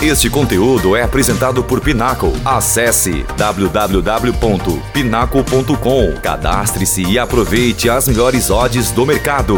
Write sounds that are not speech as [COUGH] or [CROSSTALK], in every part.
Este conteúdo é apresentado por Pinaco. Acesse www.pinaco.com. Cadastre-se e aproveite as melhores odds do mercado.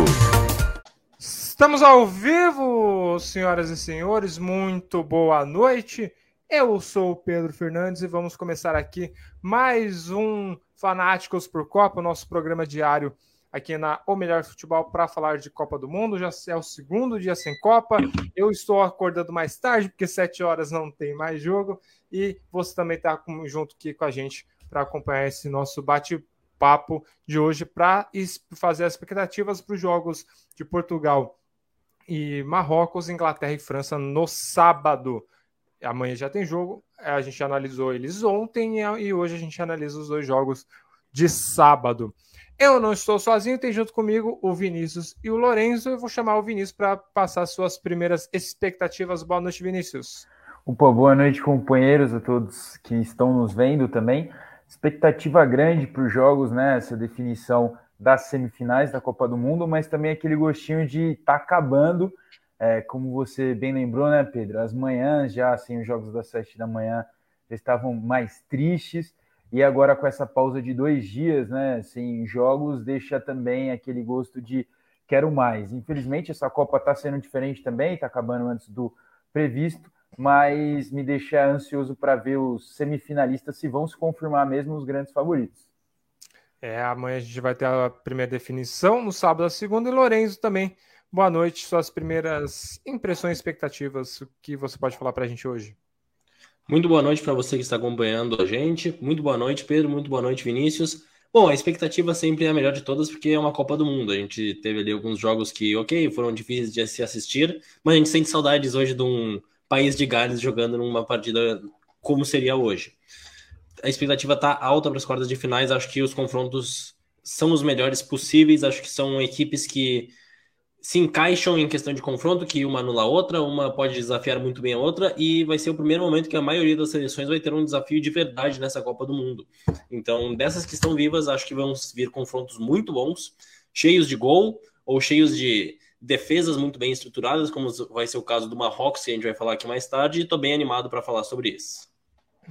Estamos ao vivo, senhoras e senhores. Muito boa noite. Eu sou o Pedro Fernandes e vamos começar aqui mais um Fanáticos por Copa, nosso programa diário aqui na O Melhor Futebol para falar de Copa do Mundo. Já é o segundo dia sem Copa. Eu estou acordando mais tarde, porque sete horas não tem mais jogo. E você também está junto aqui com a gente para acompanhar esse nosso bate-papo de hoje para fazer as expectativas para os jogos de Portugal e Marrocos, Inglaterra e França no sábado. Amanhã já tem jogo. A gente analisou eles ontem e hoje a gente analisa os dois jogos de sábado. Eu não estou sozinho, tem junto comigo o Vinícius e o Lourenço. Eu vou chamar o Vinícius para passar suas primeiras expectativas. Boa noite, Vinícius. Opa, boa noite, companheiros, a todos que estão nos vendo também. Expectativa grande para os jogos, né? Essa definição das semifinais da Copa do Mundo, mas também aquele gostinho de estar tá acabando. É, como você bem lembrou, né, Pedro? As manhãs já, assim, os jogos das sete da manhã estavam mais tristes e agora com essa pausa de dois dias, né, sem jogos, deixa também aquele gosto de quero mais. Infelizmente, essa Copa está sendo diferente também, está acabando antes do previsto, mas me deixa ansioso para ver os semifinalistas se vão se confirmar mesmo os grandes favoritos. É, amanhã a gente vai ter a primeira definição, no sábado a segunda, e Lorenzo também. Boa noite, suas primeiras impressões, expectativas, o que você pode falar para a gente hoje? Muito boa noite para você que está acompanhando a gente. Muito boa noite, Pedro. Muito boa noite, Vinícius. Bom, a expectativa sempre é a melhor de todas, porque é uma Copa do Mundo. A gente teve ali alguns jogos que, ok, foram difíceis de se assistir, mas a gente sente saudades hoje de um país de Gales jogando numa partida como seria hoje. A expectativa está alta para as quartas de finais. Acho que os confrontos são os melhores possíveis. Acho que são equipes que se encaixam em questão de confronto, que uma anula a outra, uma pode desafiar muito bem a outra, e vai ser o primeiro momento que a maioria das seleções vai ter um desafio de verdade nessa Copa do Mundo. Então, dessas que estão vivas, acho que vão vir confrontos muito bons, cheios de gol, ou cheios de defesas muito bem estruturadas, como vai ser o caso do Marrocos, que a gente vai falar aqui mais tarde, e estou bem animado para falar sobre isso.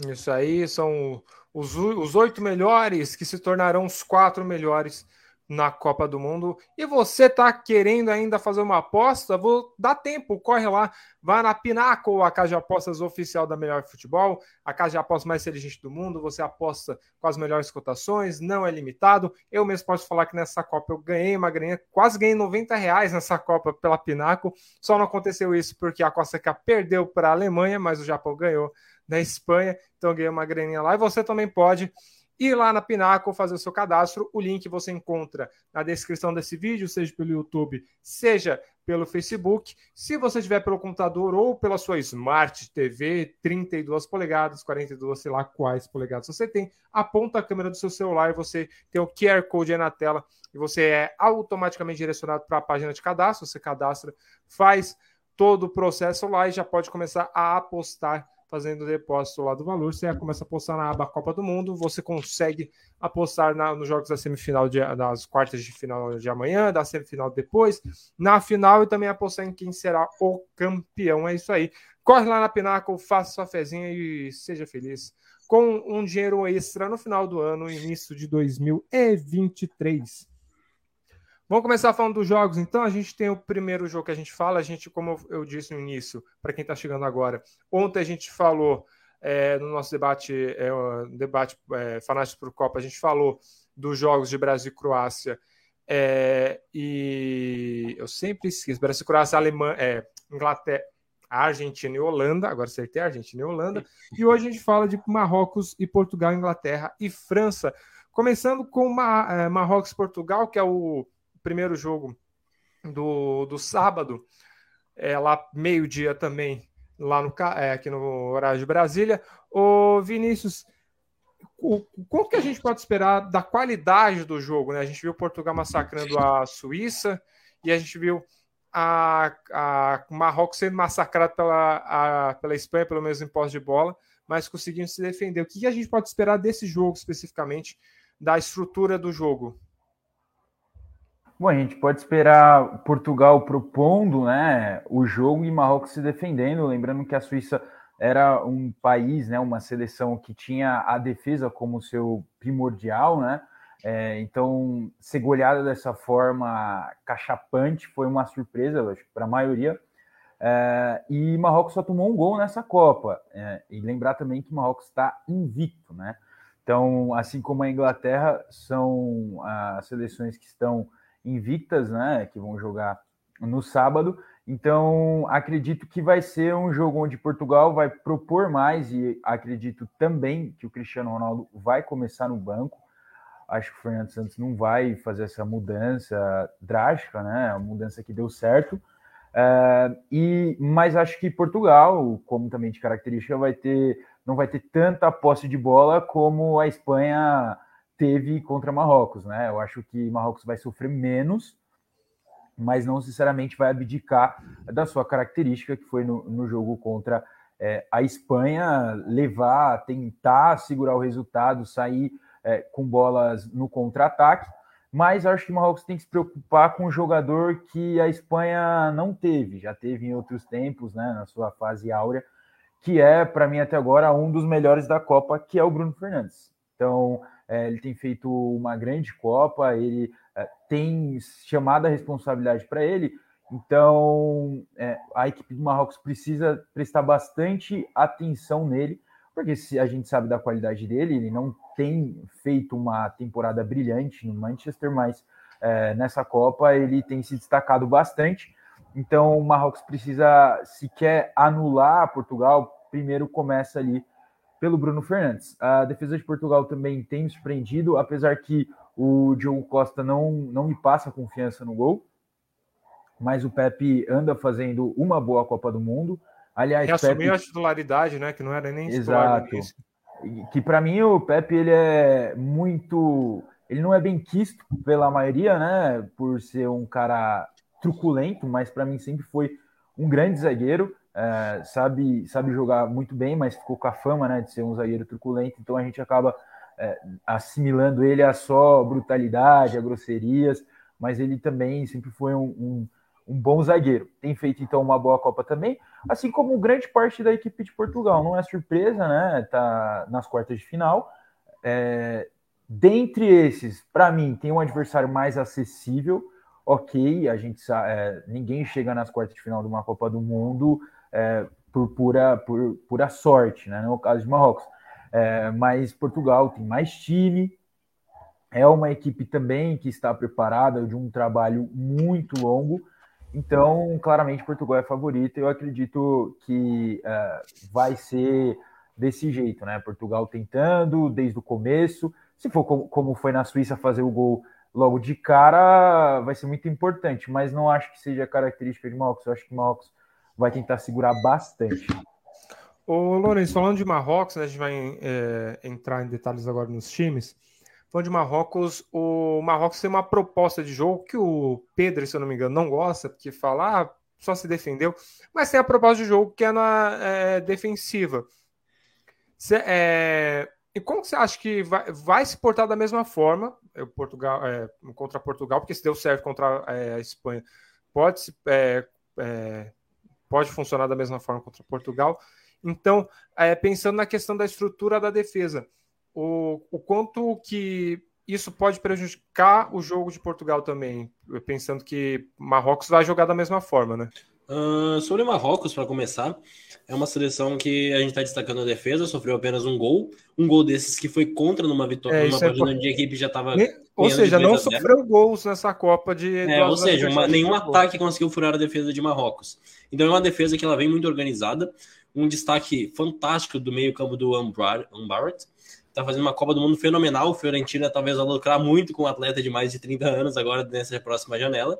Isso aí são os, os oito melhores que se tornarão os quatro melhores na Copa do Mundo. E você está querendo ainda fazer uma aposta? Vou dar tempo, corre lá, vá na Pinaco, a casa de apostas oficial da Melhor Futebol, a casa de apostas mais inteligente do mundo. Você aposta com as melhores cotações, não é limitado. Eu mesmo posso falar que nessa Copa eu ganhei uma graninha, quase ganhei 90 reais nessa Copa pela Pinaco. Só não aconteceu isso porque a Costa Rica perdeu para a Alemanha, mas o Japão ganhou na Espanha, então ganhei uma graninha lá. E você também pode ir lá na Pinaco fazer o seu cadastro. O link você encontra na descrição desse vídeo, seja pelo YouTube, seja pelo Facebook. Se você tiver pelo computador ou pela sua Smart TV, 32 polegadas, 42, sei lá quais polegadas você tem, aponta a câmera do seu celular e você tem o QR Code aí na tela e você é automaticamente direcionado para a página de cadastro. Você cadastra, faz todo o processo lá e já pode começar a apostar fazendo depósito lá do valor, você começa a apostar na aba Copa do Mundo, você consegue apostar na, nos jogos da semifinal de, das quartas de final de amanhã, da semifinal depois, na final e também apostar em quem será o campeão. É isso aí. Corre lá na Pinaco, faça sua fezinha e seja feliz. Com um dinheiro extra no final do ano, início de 2023. Vamos começar falando dos jogos. Então, a gente tem o primeiro jogo que a gente fala. A gente, como eu disse no início, para quem está chegando agora, ontem a gente falou é, no nosso debate, é, debate é, Fanáticos por Copa, a gente falou dos jogos de Brasil e Croácia. É, e eu sempre esqueço: Brasil, Croácia, Alemanha, é, Inglaterra, Argentina e Holanda. Agora acertei Argentina e Holanda. E hoje a gente fala de Marrocos e Portugal, Inglaterra e França. Começando com é, Marrocos e Portugal, que é o primeiro jogo do, do sábado, é, lá meio-dia também, lá no, é, aqui no horário de Brasília. O Vinícius, o, quanto que a gente pode esperar da qualidade do jogo? Né? A gente viu Portugal massacrando a Suíça e a gente viu a, a Marrocos sendo massacrado pela, a, pela Espanha, pelo menos em posse de bola, mas conseguindo se defender. O que a gente pode esperar desse jogo especificamente, da estrutura do jogo? Bom, a gente pode esperar Portugal propondo né, o jogo e Marrocos se defendendo. Lembrando que a Suíça era um país, né, uma seleção que tinha a defesa como seu primordial, né? É, então, ser goleada dessa forma cachapante foi uma surpresa, acho para a maioria. É, e Marrocos só tomou um gol nessa Copa. É, e lembrar também que Marrocos está invicto, né? Então, assim como a Inglaterra, são as seleções que estão invictas, né? Que vão jogar no sábado. Então, acredito que vai ser um jogo onde Portugal vai propor mais e acredito também que o Cristiano Ronaldo vai começar no banco. Acho que o Fernando Santos não vai fazer essa mudança drástica, né? A mudança que deu certo. É, e, mas acho que Portugal, como também de característica, vai ter, não vai ter tanta posse de bola como a Espanha teve contra Marrocos, né? Eu acho que Marrocos vai sofrer menos, mas não sinceramente vai abdicar da sua característica, que foi no, no jogo contra é, a Espanha, levar, tentar segurar o resultado, sair é, com bolas no contra-ataque. Mas acho que Marrocos tem que se preocupar com um jogador que a Espanha não teve, já teve em outros tempos, né, na sua fase áurea, que é, para mim, até agora, um dos melhores da Copa, que é o Bruno Fernandes. Então, é, ele tem feito uma grande Copa, ele é, tem chamado a responsabilidade para ele. Então, é, a equipe do Marrocos precisa prestar bastante atenção nele, porque se a gente sabe da qualidade dele, ele não tem feito uma temporada brilhante no Manchester, mas é, nessa Copa ele tem se destacado bastante. Então, o Marrocos precisa, se quer anular Portugal, primeiro começa ali pelo Bruno Fernandes. A defesa de Portugal também tem me surpreendido, apesar que o Diogo Costa não, não me passa confiança no gol, mas o Pepe anda fazendo uma boa Copa do Mundo. Aliás, e assumiu Pepe... a titularidade, né? Que não era nem Exato. Que para mim o Pepe ele é muito, ele não é bem quisto pela maioria, né? Por ser um cara truculento, mas para mim sempre foi um grande zagueiro é, sabe, sabe jogar muito bem, mas ficou com a fama né, de ser um zagueiro truculento, então a gente acaba é, assimilando ele a só brutalidade, a grosserias, mas ele também sempre foi um, um, um, bom zagueiro. Tem feito então uma boa Copa também, assim como grande parte da equipe de Portugal. Não é surpresa, né? Tá nas quartas de final. É, dentre esses, para mim, tem um adversário mais acessível. Ok, a gente é, ninguém chega nas quartas de final de uma Copa do Mundo é, por pura, por pura sorte, né? no caso de Marrocos. É, mas Portugal tem mais time, é uma equipe também que está preparada de um trabalho muito longo. Então, claramente, Portugal é favorito. Eu acredito que é, vai ser desse jeito, né? Portugal tentando desde o começo. Se for como, como foi na Suíça fazer o gol logo de cara, vai ser muito importante. Mas não acho que seja característica de Marrocos. Eu acho que Marrocos vai tentar segurar bastante. Ô, Lourenço, falando de Marrocos, né, a gente vai é, entrar em detalhes agora nos times. Falando de Marrocos, o Marrocos tem uma proposta de jogo que o Pedro, se eu não me engano, não gosta, porque fala, ah, só se defendeu, mas tem a proposta de jogo que é na é, defensiva. Cê, é, e como você acha que vai, vai, se portar da mesma forma é, Portugal, é, contra Portugal, porque se deu certo contra é, a Espanha, pode se é, pode funcionar da mesma forma contra Portugal. Então, é, pensando na questão da estrutura da defesa, o, o quanto que isso pode prejudicar o jogo de Portugal também, pensando que Marrocos vai jogar da mesma forma, né? Uh, sobre Marrocos, para começar, é uma seleção que a gente está destacando a defesa, sofreu apenas um gol, um gol desses que foi contra numa vitória, é, numa é partida é... onde a equipe já estava. Ou seja, não sofreu gols nessa Copa de. É, ou seja, uma, nenhum ataque conseguiu furar a defesa de Marrocos. Então é uma defesa que ela vem muito organizada, um destaque fantástico do meio-campo do Umbarat. Está fazendo uma Copa do Mundo fenomenal. O Fiorentina talvez vai lucrar muito com um atleta de mais de 30 anos agora nessa próxima janela.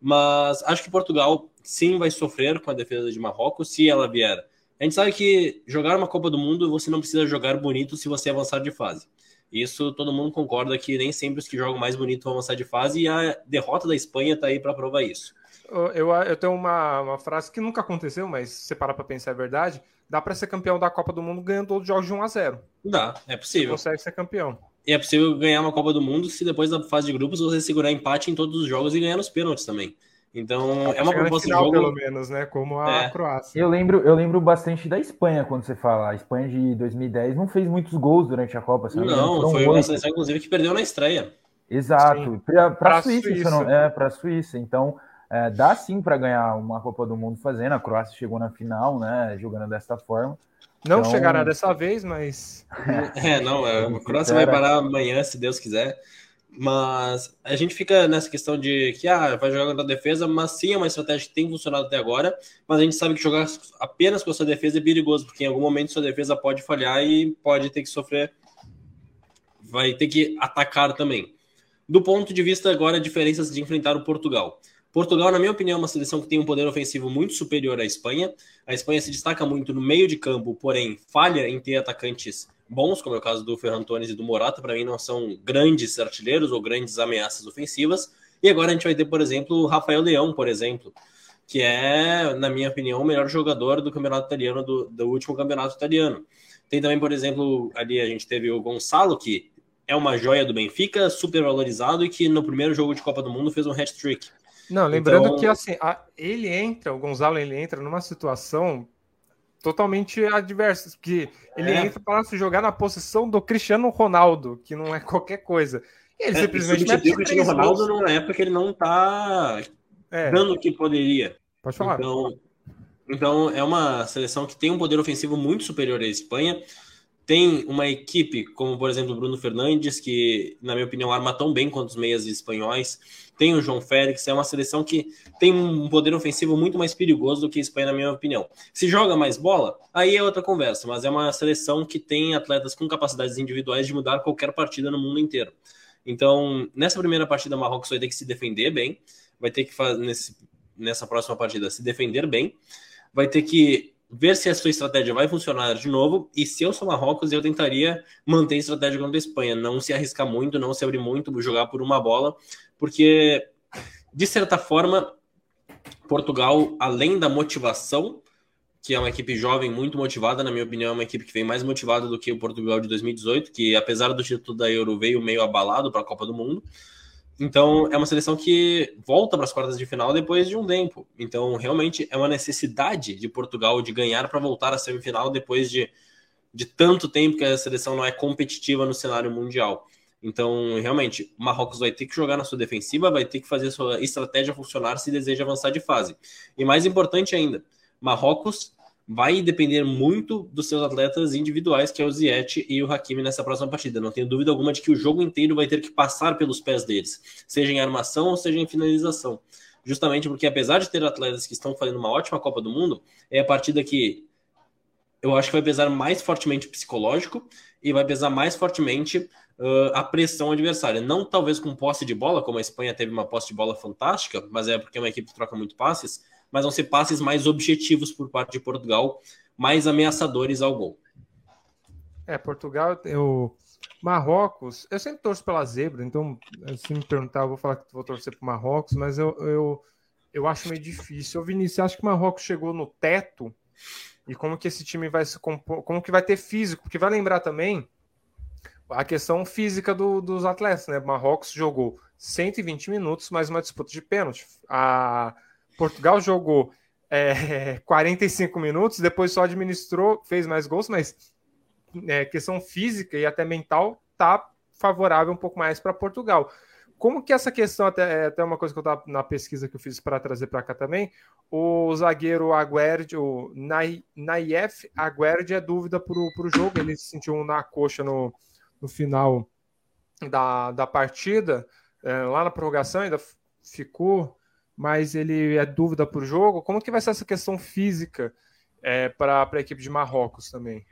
Mas acho que Portugal sim vai sofrer com a defesa de Marrocos se ela vier. A gente sabe que jogar uma Copa do Mundo você não precisa jogar bonito se você avançar de fase. Isso todo mundo concorda que nem sempre os que jogam mais bonito vão avançar de fase e a derrota da Espanha está aí para provar isso. Eu, eu tenho uma, uma frase que nunca aconteceu, mas se você parar para pensar é verdade. Dá para ser campeão da Copa do Mundo ganhando todos os jogos de 1 a 0 Dá, é possível. Você consegue ser campeão. E é possível ganhar uma Copa do Mundo se depois da fase de grupos você segurar empate em todos os jogos e ganhar nos pênaltis também. Então, é uma proposta final, de jogo. pelo menos, né? Como a É. Croácia. Eu lembro, eu lembro bastante da Espanha quando você fala. A Espanha de 2010 não fez muitos gols durante a Copa. não Não, foi uma oito. seleção, inclusive, que perdeu na estreia. Exato. Para a Suíça, Suíça. não- é, para a Suíça. Então, é, dá sim para ganhar uma Copa do Mundo fazendo. A Croácia chegou na final, né? Jogando dessa forma. Não Então- chegará dessa vez, mas [LAUGHS] É, não, é, a Croácia vai parar amanhã, se Deus quiser. Mas a gente fica nessa questão de que ah, vai jogar contra a defesa, mas sim é uma estratégia que tem funcionado até agora. Mas a gente sabe que jogar apenas com a sua defesa é perigoso, porque em algum momento sua defesa pode falhar e pode ter que sofrer, vai ter que atacar também. Do ponto de vista agora, diferenças de enfrentar o Portugal. Portugal, na minha opinião, é uma seleção que tem um poder ofensivo muito superior à Espanha. A Espanha se destaca muito no meio de campo, porém falha em ter atacantes bons, como é o caso do Ferran Torres e do Morata, para mim não são grandes artilheiros ou grandes ameaças ofensivas. E agora a gente vai ter, por exemplo, o Rafael Leão, por exemplo, que é, na minha opinião, o melhor jogador do campeonato italiano, do, do último campeonato italiano. Tem também, por exemplo, ali a gente teve o Gonçalo, que é uma joia do Benfica, super valorizado e que no primeiro jogo de Copa do Mundo fez um hat-trick. Não, lembrando Então- que assim, a- ele entra, o Gonzalo ele entra numa situação totalmente adversa, que ele É. entra para se jogar na posição do Cristiano Ronaldo, que não é qualquer coisa. E ele É, simplesmente mete o Cristiano Ronaldo gols. numa época que ele não tá É, dando o que poderia. pode falar. Então, então é uma seleção que tem um poder ofensivo muito superior à Espanha. Tem uma equipe, como por exemplo o Bruno Fernandes, que, na minha opinião, arma tão bem quanto os meias espanhóis. Tem o João Félix, é uma seleção que tem um poder ofensivo muito mais perigoso do que a Espanha, na minha opinião. Se joga mais bola, aí é outra conversa, mas é uma seleção que tem atletas com capacidades individuais de mudar qualquer partida no mundo inteiro. Então, nessa primeira partida, Marrocos vai ter que se defender bem, vai ter que fazer nesse, nessa próxima partida se defender bem, vai ter que ver se a sua estratégia vai funcionar de novo. E se eu sou Marrocos, eu tentaria manter a estratégia contra a Espanha, não se arriscar muito, não se abrir muito, jogar por uma bola, porque de certa forma Portugal, além da motivação, que é uma equipe jovem muito motivada, na minha opinião, é uma equipe que vem mais motivada do que o Portugal de 2018, que apesar do título da Euro veio meio abalado para a Copa do Mundo. Então, é uma seleção que volta para as quartas de final depois de um tempo. Então, realmente é uma necessidade de Portugal de ganhar para voltar à semifinal depois de, de tanto tempo que a seleção não é competitiva no cenário mundial. Então, realmente, o Marrocos vai ter que jogar na sua defensiva, vai ter que fazer sua estratégia funcionar se deseja avançar de fase. E mais importante ainda, Marrocos vai depender muito dos seus atletas individuais, que é o Ziyech e o Hakimi nessa próxima partida. Não tenho dúvida alguma de que o jogo inteiro vai ter que passar pelos pés deles, seja em armação ou seja em finalização. Justamente porque, apesar de ter atletas que estão fazendo uma ótima Copa do Mundo, é a partida que eu acho que vai pesar mais fortemente psicológico e vai pesar mais fortemente uh, a pressão adversária. Não talvez com posse de bola, como a Espanha teve uma posse de bola fantástica, mas é porque é uma equipe que troca muito passes, mas vão ser passes mais objetivos por parte de Portugal, mais ameaçadores ao gol. É, Portugal, eu... Marrocos, eu sempre torço pela zebra, então se me perguntar, eu vou falar que vou torcer para Marrocos, mas eu, eu, eu acho meio difícil. Ô, Vinícius, acha que Marrocos chegou no teto? E como que esse time vai se compor? Como que vai ter físico? Porque vai lembrar também a questão física do, dos atletas, né? Marrocos jogou 120 minutos, mais uma disputa de pênalti. A Portugal jogou é, [LAUGHS] 45 minutos, depois só administrou, fez mais gols, mas é, questão física e até mental tá favorável um pouco mais para Portugal. Como que essa questão, até, até uma coisa que eu estava na pesquisa que eu fiz para trazer para cá também, o zagueiro Aguerd, o Naif Aguerd é dúvida para o jogo, ele se sentiu na coxa no, no final da, da partida, é, lá na prorrogação ainda ficou, mas ele é dúvida para o jogo. Como que vai ser essa questão física é, para a equipe de Marrocos também?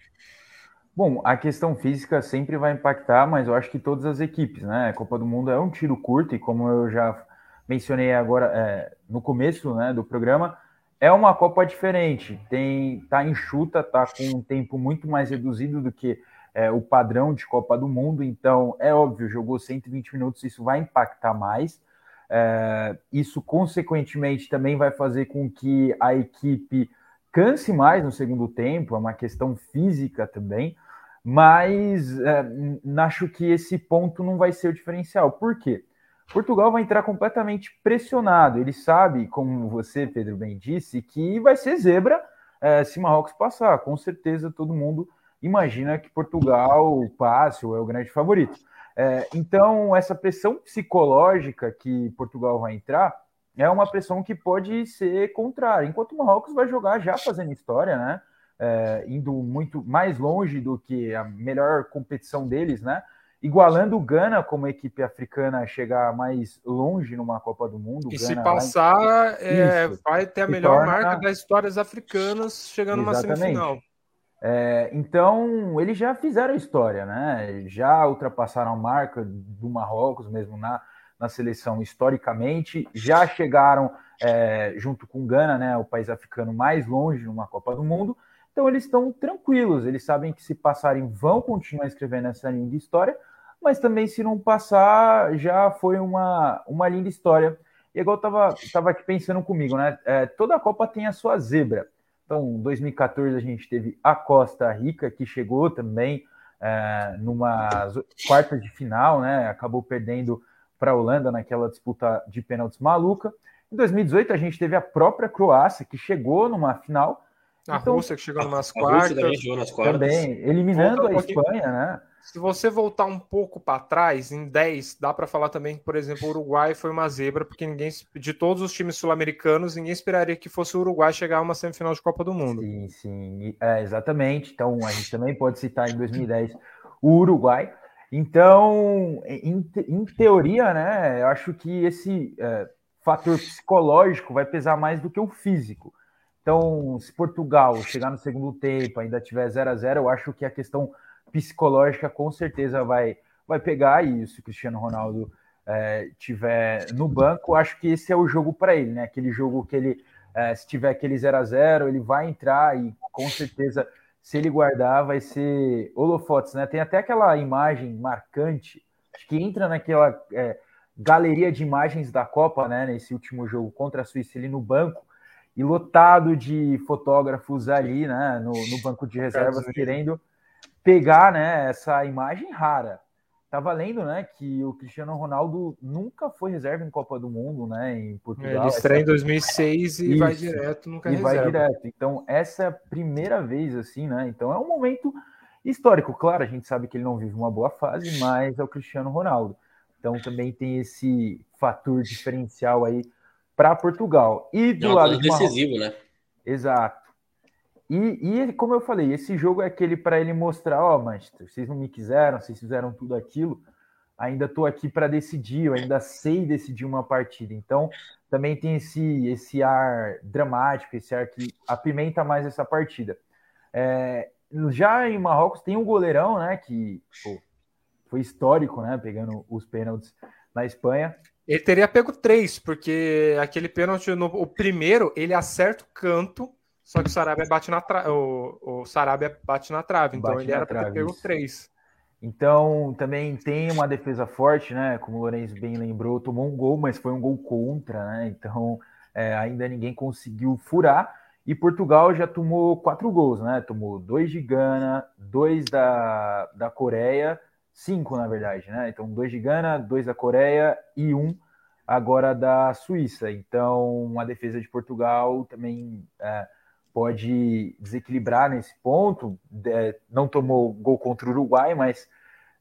Bom, a questão física sempre vai impactar, mas eu acho que todas as equipes, né? A Copa do Mundo é um tiro curto e como eu já mencionei agora é, no começo né, do programa, é uma Copa diferente. Tem, tá enxuta, tá com um tempo muito mais reduzido do que é, o padrão de Copa do Mundo. Então, é óbvio, jogou 120 minutos, isso vai impactar mais. É, isso, consequentemente, também vai fazer com que a equipe canse mais no segundo tempo, é uma questão física também. mas é, acho que esse ponto não vai ser o diferencial. Por quê? Portugal vai entrar completamente pressionado. Ele sabe, como você, Pedro, bem disse, que vai ser zebra é, se Marrocos passar. Com certeza todo mundo imagina que Portugal passe ou é o grande favorito. É, então, essa pressão psicológica que Portugal vai entrar é uma pressão que pode ser contrária. Enquanto o Marrocos vai jogar já fazendo história, né? É, indo muito mais longe do que a melhor competição deles, né? igualando o Gana como equipe africana a chegar mais longe numa Copa do Mundo. E Gana se passar, vai... é, vai ter a melhor torna... marca das histórias africanas chegando Exatamente. numa semifinal. É, então, eles já fizeram história, né? Já ultrapassaram a marca do Marrocos, mesmo na, na seleção historicamente, já chegaram é, junto com Gana, né? O país africano mais longe numa Copa do Mundo. Então eles estão tranquilos, eles sabem que se passarem vão continuar escrevendo essa linda história, mas também se não passar já foi uma, uma linda história. E igual eu tava, tava aqui pensando comigo, né? É, toda a Copa tem a sua zebra. Então, 2014 a gente teve a Costa Rica, que chegou também é, numa quarta de final, né? Acabou perdendo para a Holanda naquela disputa de pênaltis maluca. Em 2018 a gente teve a própria Croácia, que chegou numa final, a então, Rússia que chegou nas quartas. Também, nas quartas. Também, eliminando Volta a Espanha, né? Se você voltar um pouco para trás, em 10, dá para falar também que, por exemplo, o Uruguai foi uma zebra, porque ninguém, de todos os times sul-americanos, ninguém esperaria que fosse o Uruguai chegar a uma semifinal de Copa do Mundo. Sim, sim, é, exatamente. Então, a gente também pode citar em 2010 o Uruguai. Então, em, em teoria, né, eu acho que esse é, fator psicológico vai pesar mais do que o físico. Então, se Portugal chegar no segundo tempo, ainda tiver 0 a 0 eu acho que a questão psicológica com certeza vai, vai pegar. E se o Cristiano Ronaldo é, tiver no banco, acho que esse é o jogo para ele, né? Aquele jogo que ele, é, se tiver aquele 0 a 0 ele vai entrar e com certeza, se ele guardar, vai ser holofotes, né? Tem até aquela imagem marcante, acho que entra naquela é, galeria de imagens da Copa, né? Nesse último jogo contra a Suíça, ele no banco e lotado de fotógrafos ali, né, no, no banco de reservas, querendo pegar, né, essa imagem rara. Tava lendo, né, que o Cristiano Ronaldo nunca foi reserva em Copa do Mundo, né, em Portugal. Ele estreia em 2006 e Isso. vai direto, nunca e reserva. vai direto. Então, essa é a primeira vez, assim, né, então é um momento histórico. Claro, a gente sabe que ele não vive uma boa fase, mas é o Cristiano Ronaldo. Então, também tem esse fator diferencial aí para Portugal. E do é lado de decisivo, né? Exato. E, e como eu falei, esse jogo é aquele para ele mostrar, ó, oh, Manchester, vocês não me quiseram, vocês fizeram tudo aquilo, ainda estou aqui para decidir, eu ainda sei decidir uma partida. Então, também tem esse esse ar dramático, esse ar que apimenta mais essa partida. É, já em Marrocos tem um goleirão, né, que pô, foi histórico, né, pegando os pênaltis na Espanha. Ele teria pego três, porque aquele pênalti, no, o primeiro, ele acerta o canto, só que o Sarabia bate na trave. O, o Sarabia bate na trave, então bate ele era para ter pego três. Então, também tem uma defesa forte, né? Como o Lourenço bem lembrou, tomou um gol, mas foi um gol contra, né? Então, é, ainda ninguém conseguiu furar. E Portugal já tomou quatro gols, né? Tomou dois de Gana, dois da, da Coreia cinco, na verdade, né? Então, dois de Gana, dois da Coreia e um agora da Suíça. Então, a defesa de Portugal também é, pode desequilibrar nesse ponto. É, não tomou gol contra o Uruguai, mas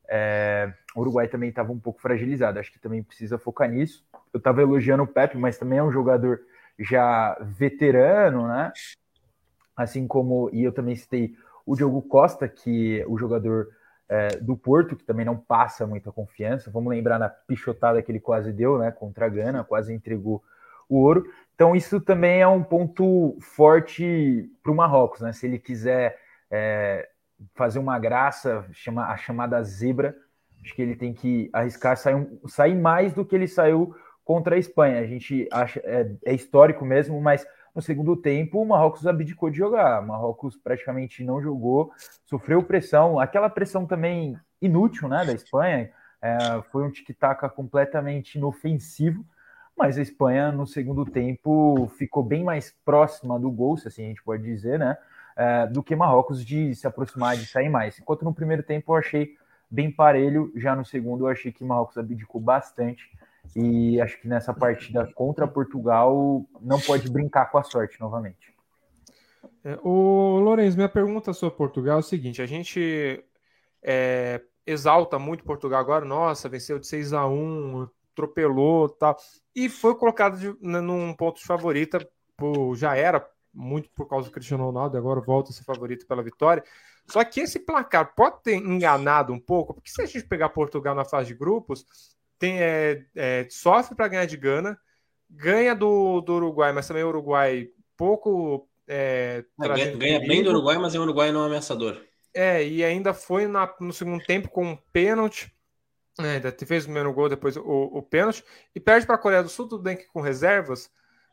é, o Uruguai também estava um pouco fragilizado. Acho que também precisa focar nisso. Eu estava elogiando o Pepe, mas também é um jogador já veterano, né? Assim como, e eu também citei o Diogo Costa, que é o jogador é, do Porto, que também não passa muita confiança. Vamos lembrar na pichotada que ele quase deu, né, contra a Gana, quase entregou o ouro. Então, isso também é um ponto forte para o Marrocos, né? Se ele quiser é, fazer uma graça, chama, a chamada zebra, acho que ele tem que arriscar sair, sair mais do que ele saiu contra a Espanha. A gente acha é, é histórico mesmo, mas no segundo tempo, o Marrocos abdicou de jogar. O Marrocos praticamente não jogou, sofreu pressão, aquela pressão também inútil né, da Espanha. É, foi um tic-tac completamente inofensivo, mas a Espanha no segundo tempo ficou bem mais próxima do gol, se assim a gente pode dizer, né? é, do que Marrocos de se aproximar, de sair mais. Enquanto no primeiro tempo eu achei bem parelho, já no segundo eu achei que Marrocos abdicou bastante. E acho que nessa partida contra Portugal não pode brincar com a sorte novamente. É, o Lourenço, minha pergunta sobre Portugal é o seguinte: a gente é, exalta muito Portugal agora, nossa, venceu de 6 a 1 atropelou tal, e foi colocado de, num ponto de favorita, por, já era muito por causa do Cristiano Ronaldo, agora volta a ser favorito pela vitória. Só que esse placar pode ter enganado um pouco, porque se a gente pegar Portugal na fase de grupos, tem, é, é, sofre para ganhar de Gana, ganha do, do Uruguai, mas também o Uruguai pouco. É, é ganha, ganha bem do Uruguai, mas é um Uruguai não ameaçador. É, e ainda foi na, no segundo tempo com um pênalti. É, ainda fez o primeiro gol, depois o, o pênalti. E perde para a Coreia do Sul, tudo bem que com reservas,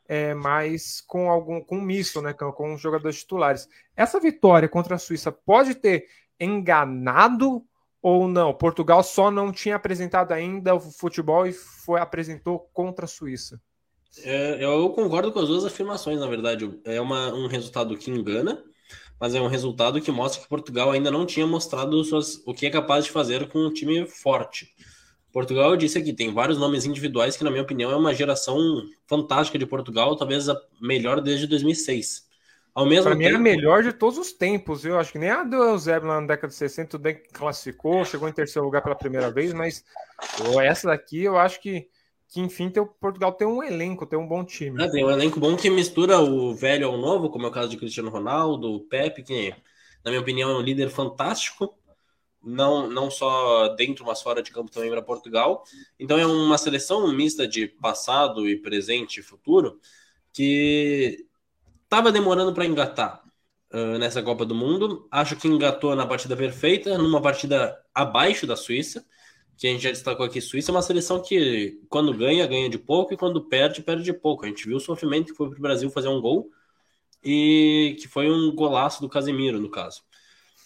é, mas com algum com misto, né? Com, com os jogadores titulares. Essa vitória contra a Suíça pode ter enganado ou não? Portugal só não tinha apresentado ainda o futebol e foi apresentou contra a Suíça. É, eu concordo com as duas afirmações, na verdade. É uma, um resultado que engana, mas é um resultado que mostra que Portugal ainda não tinha mostrado suas, o que é capaz de fazer com um time forte. Portugal, eu disse aqui, tem vários nomes individuais que, na minha opinião, é uma geração fantástica de Portugal, talvez a melhor desde 2006. Ao mesmo pra tempo... mim é a melhor de todos os tempos, eu acho que nem a do Eusébio na década de 60, tudo bem que classificou, chegou em terceiro lugar pela primeira vez, mas essa daqui eu acho que que enfim tem, Portugal tem um elenco, tem um bom time. É, tem um elenco bom que mistura o velho ao novo, como é o caso de Cristiano Ronaldo, o Pepe, que na minha opinião é um líder fantástico, não, não só dentro, mas fora de campo também para Portugal. Então é uma seleção mista de passado e presente e futuro que estava demorando para engatar uh, nessa Copa do Mundo. Acho que engatou na partida perfeita, numa partida abaixo da Suíça que a gente já destacou aqui, Suíça é uma seleção que quando ganha, ganha de pouco e quando perde, perde de pouco. A gente viu o sofrimento que foi para o Brasil fazer um gol e que foi um golaço do Casemiro, no caso.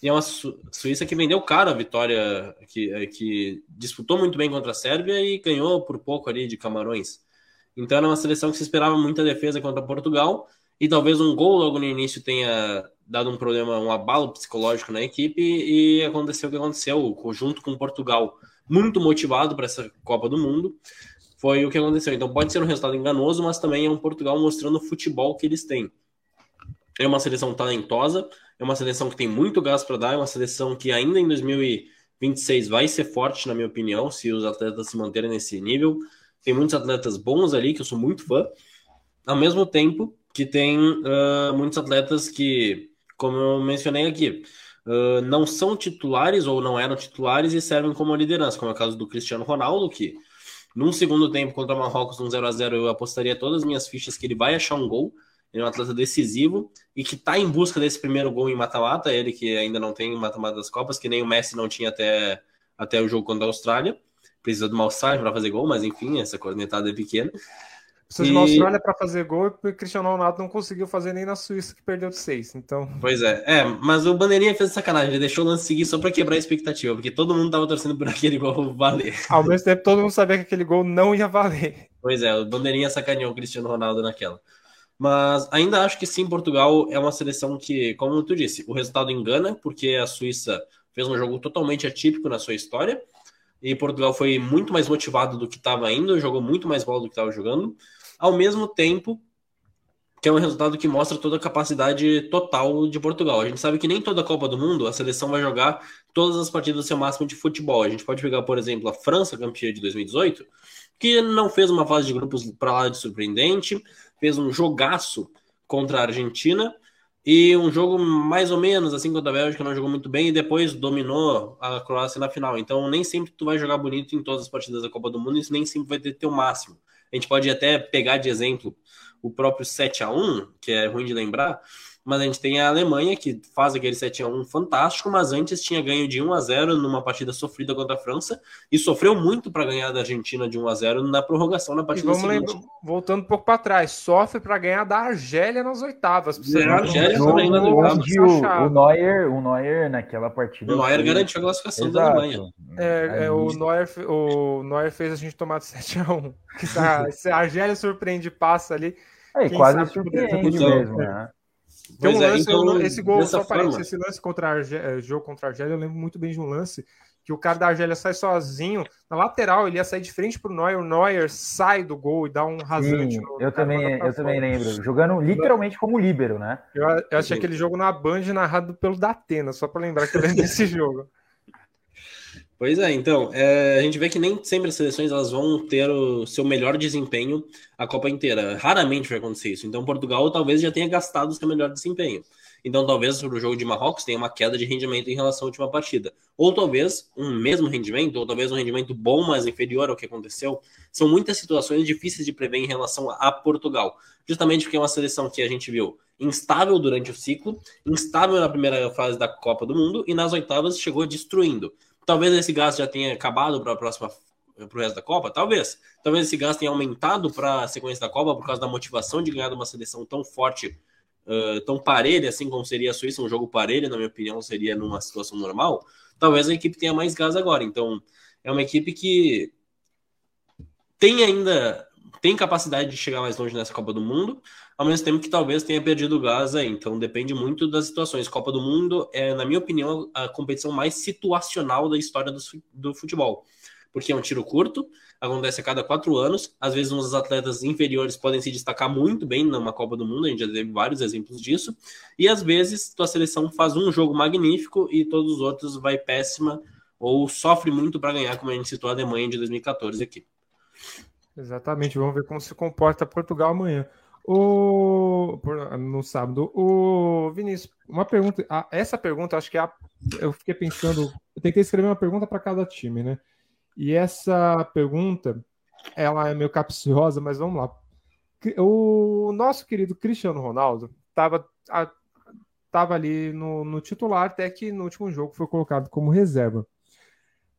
E é uma Suíça que vendeu caro a vitória, que, é, que disputou muito bem contra a Sérvia e ganhou por pouco ali de Camarões. Então era uma seleção que se esperava muita defesa contra Portugal e talvez um gol logo no início tenha dado um problema, um abalo psicológico na equipe e aconteceu o que aconteceu, junto com Portugal muito motivado para essa Copa do Mundo. Foi o que aconteceu. Então pode ser um resultado enganoso, mas também é um Portugal mostrando o futebol que eles têm. É uma seleção talentosa, é uma seleção que tem muito gás para dar, é uma seleção que ainda em 2026 vai ser forte, na minha opinião, se os atletas se manterem nesse nível. Tem muitos atletas bons ali, que eu sou muito fã. Ao mesmo tempo que tem uh, muitos atletas que, como eu mencionei aqui, uh, não são titulares ou não eram titulares e servem como liderança, como é o caso do Cristiano Ronaldo, que num segundo tempo contra o Marrocos, num 0 a 0 eu apostaria todas as minhas fichas que ele vai achar um gol. Ele é um atleta decisivo e que está em busca desse primeiro gol em mata-mata. Ele que ainda não tem mata-mata das Copas, que nem o Messi não tinha até, até o jogo contra a Austrália. Precisa do Malsar para fazer gol, mas enfim, essa cornetada é pequena. Precisa e... de uma Austrália para fazer gol e o Cristiano Ronaldo não conseguiu fazer nem na Suíça, que perdeu de seis. Então... Pois é, é, mas o Bandeirinha fez sacanagem, ele deixou o lance seguir só para quebrar a expectativa, porque todo mundo tava torcendo por aquele gol valer. [LAUGHS] Ao mesmo tempo, todo mundo sabia que aquele gol não ia valer. Pois é, o Bandeirinha sacaneou o Cristiano Ronaldo naquela. Mas ainda acho que sim, Portugal é uma seleção que, como tu disse, o resultado engana, porque a Suíça fez um jogo totalmente atípico na sua história, e Portugal foi muito mais motivado do que estava indo, jogou muito mais bola do que estava jogando ao mesmo tempo que é um resultado que mostra toda a capacidade total de Portugal. A gente sabe que nem toda a Copa do Mundo a seleção vai jogar todas as partidas do seu máximo de futebol. A gente pode pegar, por exemplo, a França, campeã de 2018, que não fez uma fase de grupos para lá de surpreendente, fez um jogaço contra a Argentina e um jogo mais ou menos assim contra a Bélgica, não jogou muito bem e depois dominou a Croácia na final. Então nem sempre tu vai jogar bonito em todas as partidas da Copa do Mundo, isso nem sempre vai ter teu máximo. A gente pode até pegar de exemplo o próprio 7 a 1 que é ruim de lembrar, mas a gente tem a Alemanha que faz aquele 7 a 1 fantástico, mas antes tinha ganho de 1 a 0 numa partida sofrida contra a França e sofreu muito para ganhar da Argentina de 1 a 0 na prorrogação na partida e vamos seguinte. Lembra, voltando um pouco para trás, sofre para ganhar da Argélia nas oitavas. É, a Argélia também nas oitavas. O, o, Neuer, o Neuer naquela partida. O Neuer garantiu a classificação Exato. da Alemanha. É, é, o, Neuer, o Neuer fez a gente tomar de 7 a 1 [LAUGHS] Se a, se a Argélia surpreende passa ali. É, quase surpreende mesmo, né? Tem um é, lance, então, esse gol, só parece, esse lance contra a Argélia, jogo contra a Argélia, eu lembro muito bem de um lance que o cara da Argélia sai sozinho, na lateral ele ia sair de frente pro Neuer, o Neuer sai do gol e dá um rasante. Sim, eu também, eu também lembro, jogando literalmente como líbero, né? Eu, eu achei aquele jogo na Band narrado pelo Datena, só para lembrar que eu lembro [LAUGHS] desse jogo. Pois é, então, é, a gente vê que nem sempre as seleções elas vão ter o seu melhor desempenho a Copa inteira. Raramente vai acontecer isso. Então, Portugal talvez já tenha gastado o seu melhor desempenho. Então, talvez para o jogo de Marrocos tenha uma queda de rendimento em relação à última partida. Ou talvez um mesmo rendimento, ou talvez um rendimento bom, mas inferior ao que aconteceu. São muitas situações difíceis de prever em relação a Portugal. Justamente porque é uma seleção que a gente viu instável durante o ciclo, instável na primeira fase da Copa do Mundo e nas oitavas chegou destruindo. Talvez esse gás já tenha acabado para a próxima para o resto da Copa? Talvez. Talvez esse gás tenha aumentado para a sequência da Copa por causa da motivação de ganhar de uma seleção tão forte uh, tão parelha, assim como seria a Suíça, um jogo parelho, na minha opinião, seria numa situação normal, talvez a equipe tenha mais gás agora. Então, é uma equipe que tem ainda tem capacidade de chegar mais longe nessa Copa do Mundo, ao mesmo tempo que talvez tenha perdido gás aí. Então depende muito das situações. Copa do Mundo é, na minha opinião, a competição mais situacional da história do, do futebol porque é um tiro curto, acontece a cada quatro anos. Às vezes, uns atletas inferiores podem se destacar muito bem numa Copa do Mundo, a gente já teve vários exemplos disso. E às vezes, tua seleção faz um jogo magnífico e todos os outros vai péssima ou sofre muito para ganhar, como a gente citou a Alemanha de 2014 aqui. Exatamente, vamos ver como se comporta Portugal amanhã. O, no sábado, o Vinícius, uma pergunta. Essa pergunta, acho que é a, eu fiquei pensando. Eu tentei escrever uma pergunta para cada time, né? E essa pergunta, ela é meio capciosa, mas vamos lá. O nosso querido Cristiano Ronaldo estava tava ali no, no, titular, até que no último jogo foi colocado como reserva.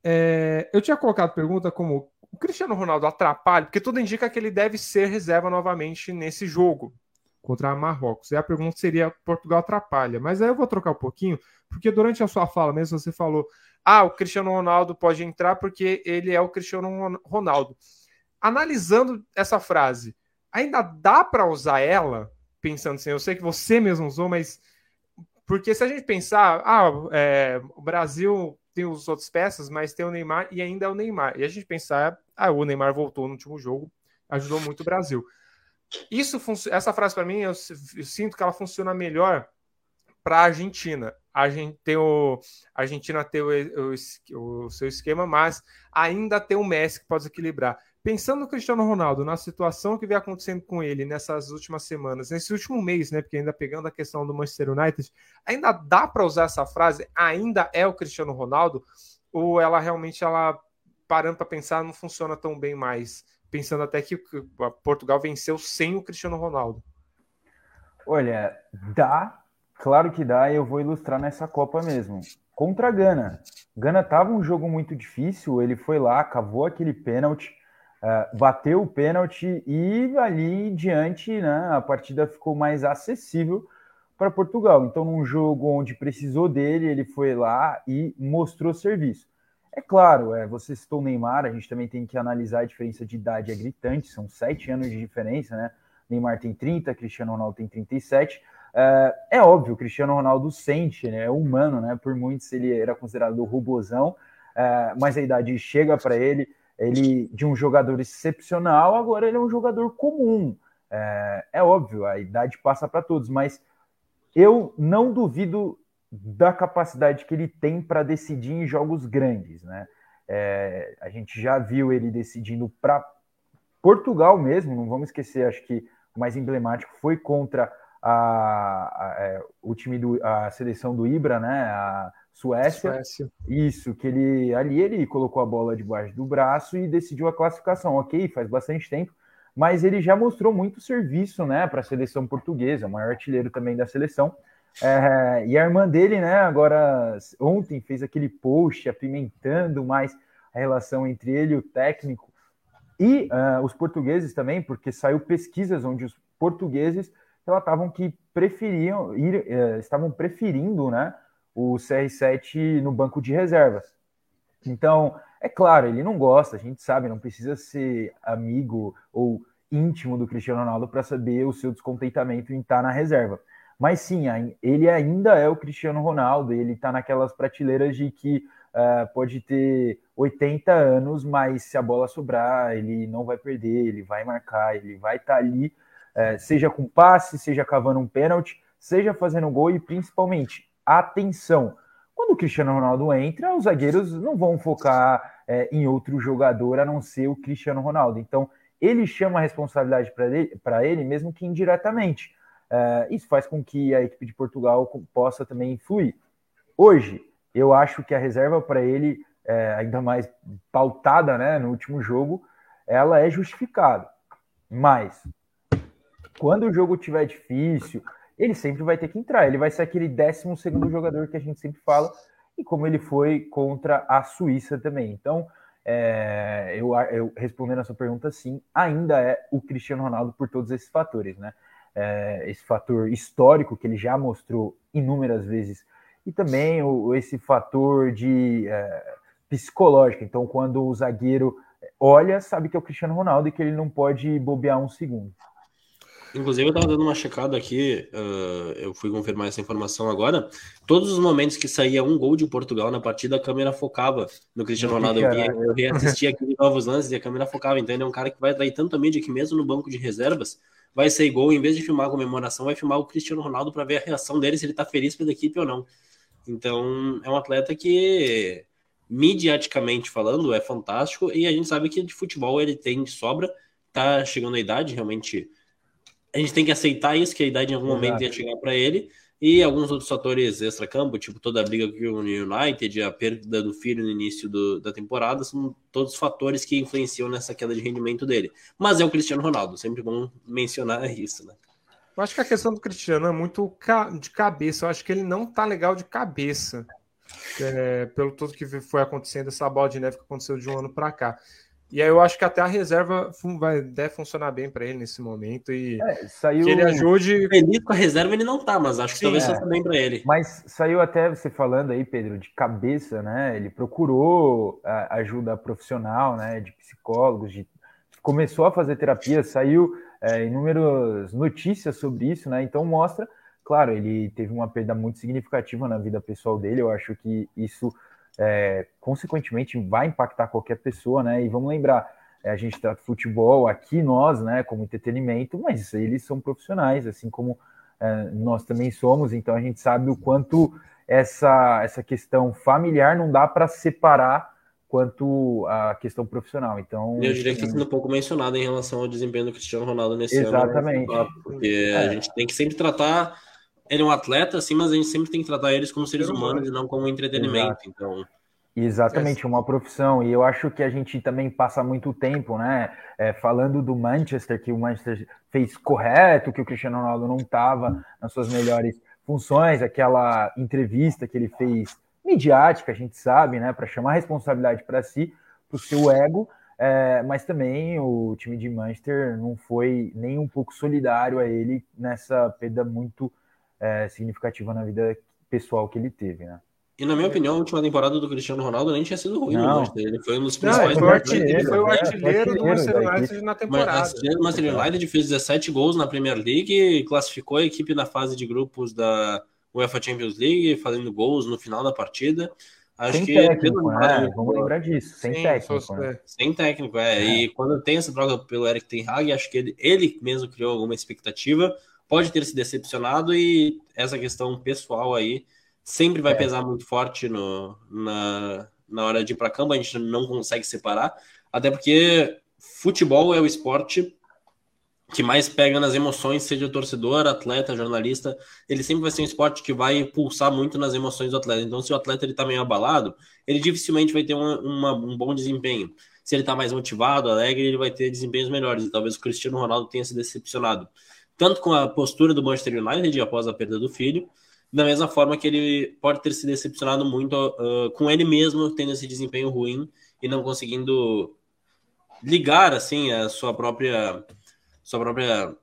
É, eu tinha colocado a pergunta como o Cristiano Ronaldo atrapalha, porque tudo indica que ele deve ser reserva novamente nesse jogo contra a Marrocos. E a pergunta seria: Portugal atrapalha? Mas aí eu vou trocar um pouquinho, porque durante a sua fala mesmo você falou: ah, o Cristiano Ronaldo pode entrar porque ele é o Cristiano Ronaldo. Analisando essa frase, ainda dá para usar ela, pensando assim, eu sei que você mesmo usou, mas porque se a gente pensar, ah, é, o Brasil tem os outros peças, mas tem o Neymar e ainda é o Neymar. E a gente pensar, ah, o Neymar voltou no último jogo, ajudou muito o Brasil. Isso essa frase para mim eu, eu, sinto que ela funciona melhor para a Argentina a gente tem o a Argentina tem o, o, o, seu esquema, mas ainda tem o Messi que pode equilibrar. Pensando no Cristiano Ronaldo, na situação que vem acontecendo com ele nessas últimas semanas, nesse último mês, né? Porque ainda pegando a questão do Manchester United, ainda dá para usar essa frase? Ainda é o Cristiano Ronaldo? Ou ela realmente, ela parando para pensar, não funciona tão bem mais? Pensando até que Portugal venceu sem o Cristiano Ronaldo. Olha, dá Claro que dá, e eu vou ilustrar nessa Copa mesmo. Contra a Gana. Gana estava um jogo muito difícil, ele foi lá, cavou aquele pênalti, uh, bateu o pênalti e ali em diante né, a partida ficou mais acessível para Portugal. Então, num jogo onde precisou dele, ele foi lá e mostrou serviço. É claro, é, você citou o Neymar, a gente também tem que analisar a diferença de idade, é gritante, são sete anos de diferença, né? Neymar tem 30, Cristiano Ronaldo tem 37. É, é óbvio, Cristiano Ronaldo sente, né? É humano, né? Por muitos ele era considerado robozão, é, mas a idade chega para ele. Ele, de um jogador excepcional, agora ele é um jogador comum. É, é óbvio, a idade passa para todos, mas eu não duvido da capacidade que ele tem para decidir em jogos grandes, né? É, a gente já viu ele decidindo para Portugal mesmo, não vamos esquecer, acho que o mais emblemático foi contra a, a, é, o time do a seleção do Ibra, né? A Suécia. Suécia. Isso, que ele ali ele colocou a bola debaixo do braço e decidiu a classificação. Ok, faz bastante tempo, mas ele já mostrou muito serviço, né, para a seleção portuguesa, o maior artilheiro também da seleção. É, e a irmã dele, né, agora ontem fez aquele post apimentando mais a relação entre ele e o técnico e uh, os portugueses também, porque saiu pesquisas onde os portugueses relatavam que preferiam ir, eh, estavam preferindo né, o CR7 no banco de reservas. Então, é claro, ele não gosta, a gente sabe, não precisa ser amigo ou íntimo do Cristiano Ronaldo para saber o seu descontentamento em estar na reserva. Mas sim, ele ainda é o Cristiano Ronaldo, ele está naquelas prateleiras de que uh, pode ter 80 anos, mas se a bola sobrar, ele não vai perder, ele vai marcar, ele vai estar tá ali, uh, seja com passe, seja cavando um pênalti, seja fazendo gol e principalmente atenção. Quando o Cristiano Ronaldo entra, os zagueiros não vão focar é, em outro jogador a não ser o Cristiano Ronaldo. Então, ele chama a responsabilidade para ele, ele, mesmo que indiretamente. Uh, isso faz com que a equipe de Portugal possa também influir. Hoje, eu acho que a reserva para ele, é, ainda mais pautada né, no último jogo, ela é justificada. Mas, quando o jogo estiver difícil, ele sempre vai ter que entrar. Ele vai ser aquele 12 segundo jogador que a gente sempre fala, e como ele foi contra a Suíça também. Então, é, eu, eu respondendo a sua pergunta, sim, ainda é o Cristiano Ronaldo por todos esses fatores, né? é, esse fator histórico que ele já mostrou inúmeras vezes, e também o, esse fator de é, psicológico. Então, quando o zagueiro olha, sabe que é o Cristiano Ronaldo e que ele não pode bobear um segundo. Inclusive, eu estava dando uma checada aqui, uh, eu fui confirmar essa informação agora. Todos os momentos que saía um gol de Portugal na partida, a câmera focava no Cristiano Ronaldo. Eu, eu reassistia aqui novos lances e a câmera focava. Então, ele é um cara que vai atrair tanto a mídia que, mesmo no banco de reservas, vai ser gol, em vez de filmar a comemoração, vai filmar o Cristiano Ronaldo para ver a reação dele, se ele está feliz pela equipe ou não. Então, é um atleta que, midiaticamente falando, é fantástico, e a gente sabe que de futebol ele tem de sobra, tá chegando a idade, realmente. A gente tem que aceitar isso, que a idade em algum Exato. momento ia chegar para ele, e alguns outros fatores extra-campo, tipo toda a briga com o United, a perda do filho no início do, da temporada, são todos fatores que influenciam nessa queda de rendimento dele. Mas é o Cristiano Ronaldo, sempre bom mencionar [LAUGHS] isso, né? Eu acho que a questão do Cristiano é muito de cabeça. Eu acho que ele não tá legal de cabeça. É, pelo tudo que foi acontecendo, essa bola de neve que aconteceu de um ano para cá. E aí eu acho que até a reserva vai, deve funcionar bem para ele nesse momento e é, saiu... que ele ajude. Feliz com a reserva ele não tá, mas acho que Sim, talvez é. faça bem para ele. Mas saiu até você falando aí, Pedro, de cabeça, né? Ele procurou ajuda profissional, né? De psicólogos, de... começou a fazer terapia, saiu é, inúmeras notícias sobre isso, né? Então mostra, claro, ele teve uma perda muito significativa na vida pessoal dele. Eu acho que isso é, consequentemente vai impactar qualquer pessoa, né? E vamos lembrar, é, a gente trata futebol aqui nós, né, como entretenimento, mas eles são profissionais, assim como é, nós também somos. Então a gente sabe o quanto essa essa questão familiar não dá para separar quanto a questão profissional. Então, eu diria que está sendo um pouco mencionado em relação ao desempenho do Cristiano Ronaldo nesse exatamente. ano. Exatamente. Porque é. a gente tem que sempre tratar ele é um atleta, sim, mas a gente sempre tem que tratar eles como seres humanos e não como entretenimento. Exato. Então. Exatamente, uma profissão. E eu acho que a gente também passa muito tempo, né? É, falando do Manchester, que o Manchester fez correto, que o Cristiano Ronaldo não estava nas suas melhores funções, aquela entrevista que ele fez midiática, a gente sabe, né? Para chamar a responsabilidade para si, para o seu ego. É, mas também o time de Manchester não foi nem um pouco solidário a ele nessa perda muito é, significativa na vida pessoal que ele teve, né? E na minha opinião, a última temporada do Cristiano Ronaldo nem tinha sido ruim não. no Ele foi um dos principais. Não, ele foi o artilheiro, do Manchester United na temporada. O Manchester United fez 17 gols na Premier League e classificou a equipe na fase de grupos da UEFA Champions League, fazendo gols no final da partida. Acho sem que técnico, né? Vamos lembrar disso, sem Sim, técnico. Né? Sem técnico, é. é. E quando tem essa troca pelo Eric Ten Hag, acho que ele, ele mesmo criou alguma expectativa pode ter se decepcionado e essa questão pessoal aí sempre vai é. pesar muito forte no, na, na hora de ir para campo, a gente não consegue separar, até porque futebol é o esporte que mais pega nas emoções, seja torcedor, atleta, jornalista, ele sempre vai ser um esporte que vai pulsar muito nas emoções do atleta. Então, se o atleta ele tá meio abalado, ele dificilmente vai ter uma, uma, um bom desempenho. Se ele está mais motivado, alegre, ele vai ter desempenhos melhores. E talvez o Cristiano Ronaldo tenha se decepcionado tanto com a postura do Manchester United após a perda do filho, da mesma forma que ele pode ter se decepcionado muito uh, com ele mesmo tendo esse desempenho ruim e não conseguindo ligar assim a sua própria sua própria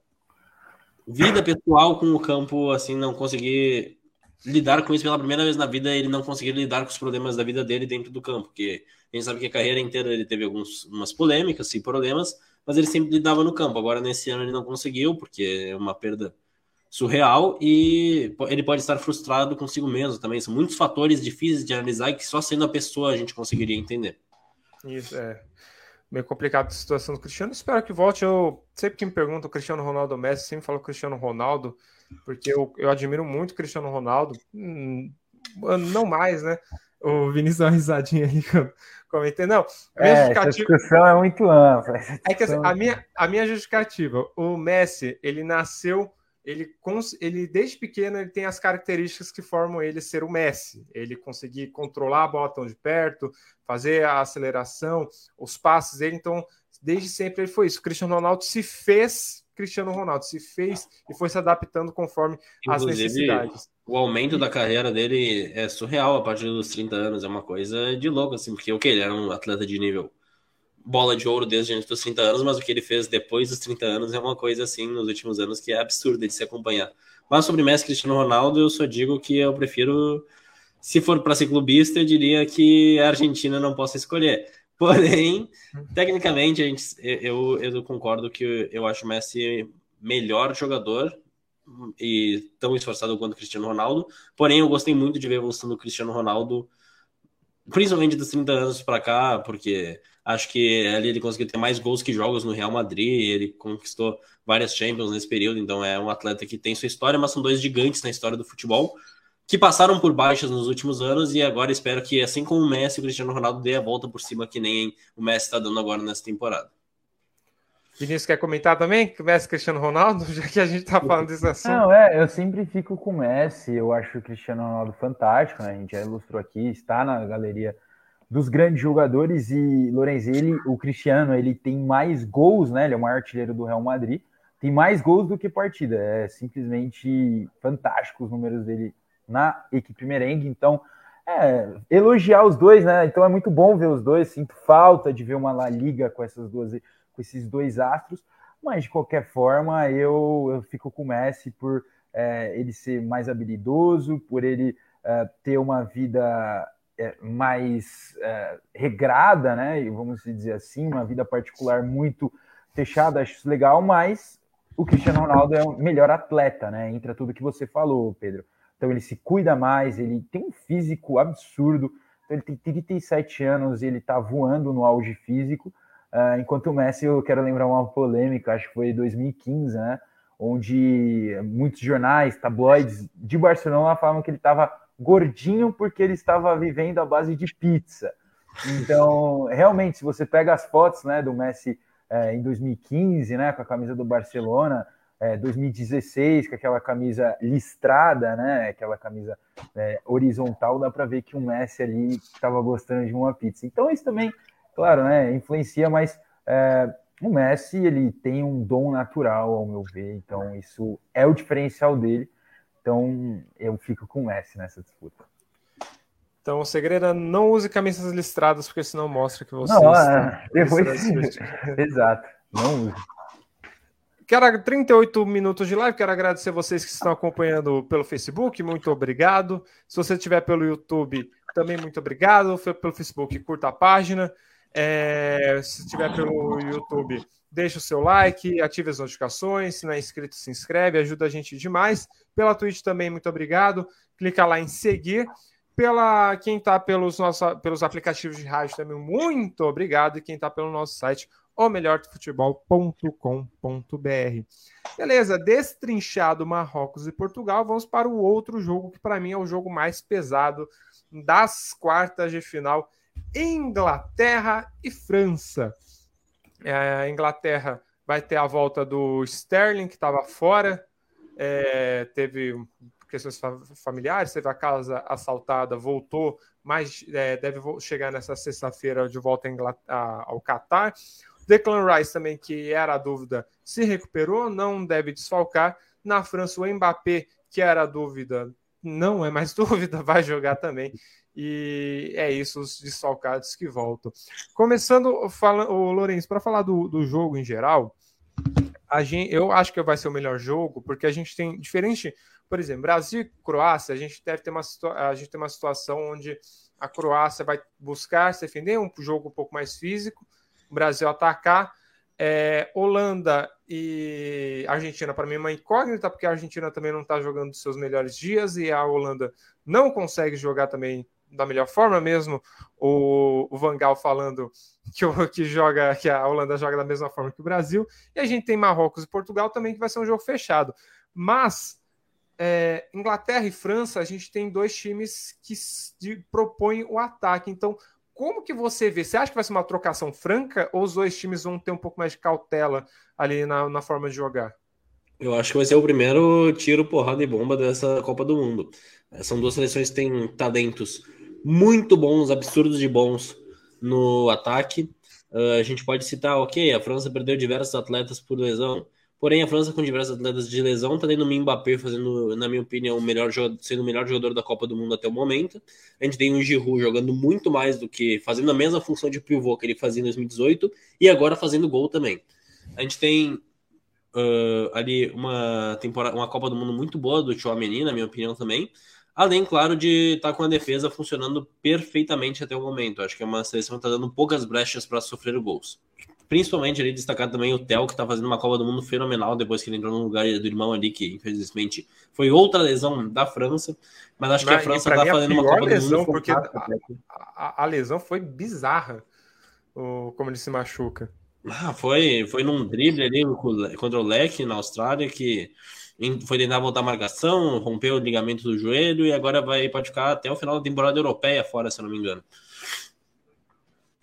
vida pessoal com o campo, assim, não conseguir lidar com isso pela primeira vez na vida, ele não conseguir lidar com os problemas da vida dele dentro do campo, porque a gente sabe que a carreira inteira ele teve algumas polêmicas e problemas, mas ele sempre lidava no campo. Agora, nesse ano, ele não conseguiu, porque é uma perda surreal e ele pode estar frustrado consigo mesmo também. São muitos fatores difíceis de analisar que só sendo a pessoa a gente conseguiria entender. Isso, é. Meio complicado a situação do Cristiano. Espero que volte. Eu sempre que me perguntam Cristiano Ronaldo Messi, sempre falo Cristiano Ronaldo, porque eu, eu admiro muito Cristiano Ronaldo. Hum, não mais, né? O Vinícius deu uma risadinha ali comentei. Não, a é, essa discussão é muito ampla. É que assim, a, minha, a minha justificativa, o Messi, ele nasceu ele, ele desde pequeno ele tem as características que formam ele ser o Messi. Ele conseguir controlar a bola tão de perto, fazer a aceleração, os passes dele. Então, desde sempre ele foi isso. O Cristiano Ronaldo se fez Cristiano Ronaldo, se fez e foi se adaptando conforme Inclusive, as necessidades. O aumento da carreira dele é surreal a partir dos 30 anos, é uma coisa de louco, assim, porque o que ele era um atleta de nível bola de ouro desde antes dos 30 anos, mas o que ele fez depois dos 30 anos é uma coisa assim nos últimos anos que é absurda de se acompanhar. Mas sobre Messi Cristiano Ronaldo, eu só digo que eu prefiro, se for para ser clubista, eu diria que a Argentina não possa escolher. [LAUGHS] Porém, tecnicamente, a gente, eu, eu concordo que eu acho o Messi melhor jogador e tão esforçado quanto o Cristiano Ronaldo. Porém, eu gostei muito de ver a evolução do Cristiano Ronaldo, principalmente dos 30 anos para cá, porque Acho que ali ele conseguiu ter mais gols que jogos no Real Madrid. Ele conquistou várias Champions nesse período. Então é um atleta que tem sua história, mas são dois gigantes na história do futebol que passaram por baixas nos últimos anos e agora espero que, assim como o Messi, o Cristiano Ronaldo dê a volta por cima que nem o Messi está dando agora nessa temporada. Vinícius quer comentar também? Que o Messi Cristiano Ronaldo, [LAUGHS] já que a gente está falando desse assunto. Não, é, eu sempre fico com o Messi, eu acho o Cristiano Ronaldo fantástico, né? A gente já ilustrou aqui, está na galeria dos grandes jogadores e Lorenz, ele, o Cristiano, ele tem mais gols, né? Ele é o maior artilheiro do Real Madrid, tem mais gols do que partida. É simplesmente fantástico os números dele na equipe merengue. Então, é, elogiar os dois, né? Então é muito bom ver os dois. Sinto falta de ver uma La Liga com essas duas, com esses dois astros. Mas de qualquer forma, eu, eu fico com o Messi por é, ele ser mais habilidoso, por ele é, ter uma vida é, mais é, regrada, né? Vamos dizer assim, uma vida particular muito fechada, acho isso legal, mas o Cristiano Ronaldo é o melhor atleta, né? Entra tudo que você falou, Pedro. Então ele se cuida mais, ele tem um físico absurdo. Então, ele tem 37 anos e ele tá voando no auge físico. Uh, enquanto o Messi, eu quero lembrar uma polêmica, acho que foi 2015, né? Onde muitos jornais, tabloides de Barcelona falavam que ele estava gordinho porque ele estava vivendo à base de pizza. Então, realmente, se você pega as fotos né, do Messi é, em 2015, né, com a camisa do Barcelona, é, 2016, com aquela camisa listrada, né, aquela camisa é, horizontal, dá para ver que o Messi ali estava gostando de uma pizza. Então, isso também, claro, né, influencia, mas é, o Messi ele tem um dom natural, ao meu ver, então isso é o diferencial dele. Então eu fico com o Messi nessa disputa. Então, o segredo é não use camisas listradas, porque senão mostra que você. Não, é, depois. [LAUGHS] Exato, não use. Quero 38 minutos de live. Quero agradecer vocês que estão acompanhando pelo Facebook. Muito obrigado. Se você estiver pelo YouTube, também muito obrigado. Pelo Facebook, curta a página. É, se estiver pelo YouTube, deixa o seu like, ative as notificações. Se não é inscrito, se inscreve, ajuda a gente demais. Pela Twitch também, muito obrigado. Clica lá em seguir. Pela quem está pelos, nossos, pelos aplicativos de rádio também, muito obrigado. E quem está pelo nosso site, o melhorfutebol.com.br. Beleza, destrinchado Marrocos e Portugal, vamos para o outro jogo que para mim é o jogo mais pesado das quartas de final Inglaterra e França. É, a Inglaterra vai ter a volta do Sterling, que estava fora, é, teve questões familiares, teve a casa assaltada, voltou, mas é, deve chegar nessa sexta-feira de volta ao Catar. Declan Rice também, que era a dúvida, se recuperou, não deve desfalcar. Na França, o Mbappé, que era a dúvida, não é mais [LAUGHS] dúvida, vai jogar também. E é isso, os desfalcados que voltam. Começando, falando, o Lourenço, para falar do, do jogo em geral, a gente, eu acho que vai ser o melhor jogo, porque a gente tem diferente, por exemplo, Brasil e Croácia, a gente deve ter uma, a gente tem uma situação onde a Croácia vai buscar se defender, um jogo um pouco mais físico, o Brasil atacar. É, Holanda E Argentina, para mim, é uma incógnita, porque a Argentina também não está jogando dos seus melhores dias e a Holanda não consegue jogar também da melhor forma mesmo. O, o Van Gaal falando que, o, que, joga, que a Holanda joga da mesma forma que o Brasil. E a gente tem Marrocos e Portugal também, que vai ser um jogo fechado. Mas é, Inglaterra e França, a gente tem dois times que propõem o ataque. Então, como que você vê? Você acha que vai ser uma trocação franca ou os dois times vão ter um pouco mais de cautela ali na, na forma de jogar? Eu acho que vai ser o primeiro tiro, porrada e bomba dessa Copa do Mundo. São duas seleções que têm talentos muito bons, absurdos de bons no ataque. Uh, a gente pode citar, ok, a França perdeu diversos atletas por lesão, porém a França com diversos atletas de lesão está tendo o Mbappé fazendo, na minha opinião, o melhor sendo o melhor jogador da Copa do Mundo até o momento. A gente tem o Giroud jogando muito mais do que fazendo a mesma função de pivô que ele fazia em 2018 e agora fazendo gol também. A gente tem uh, ali uma temporada, uma Copa do Mundo muito boa do Tchouameni, na minha opinião também. Além, claro, de estar tá com a defesa funcionando perfeitamente até o momento. Acho que é uma seleção que está dando poucas brechas para sofrer gols. Principalmente ali destacar também o Theo, que está fazendo uma Copa do Mundo fenomenal depois que ele entrou no lugar do irmão ali, que infelizmente foi outra lesão da França. Mas acho que a França está fazendo uma Copa lesão, do Mundo. Porque a, a, a, lesão foi bizarra, como ele se machuca. Ah, foi, foi num drible ali contra o Leque na Austrália que foi tentar voltar a marcação, rompeu o ligamento do joelho e agora vai pode ficar até o final da temporada europeia fora, se eu não me engano.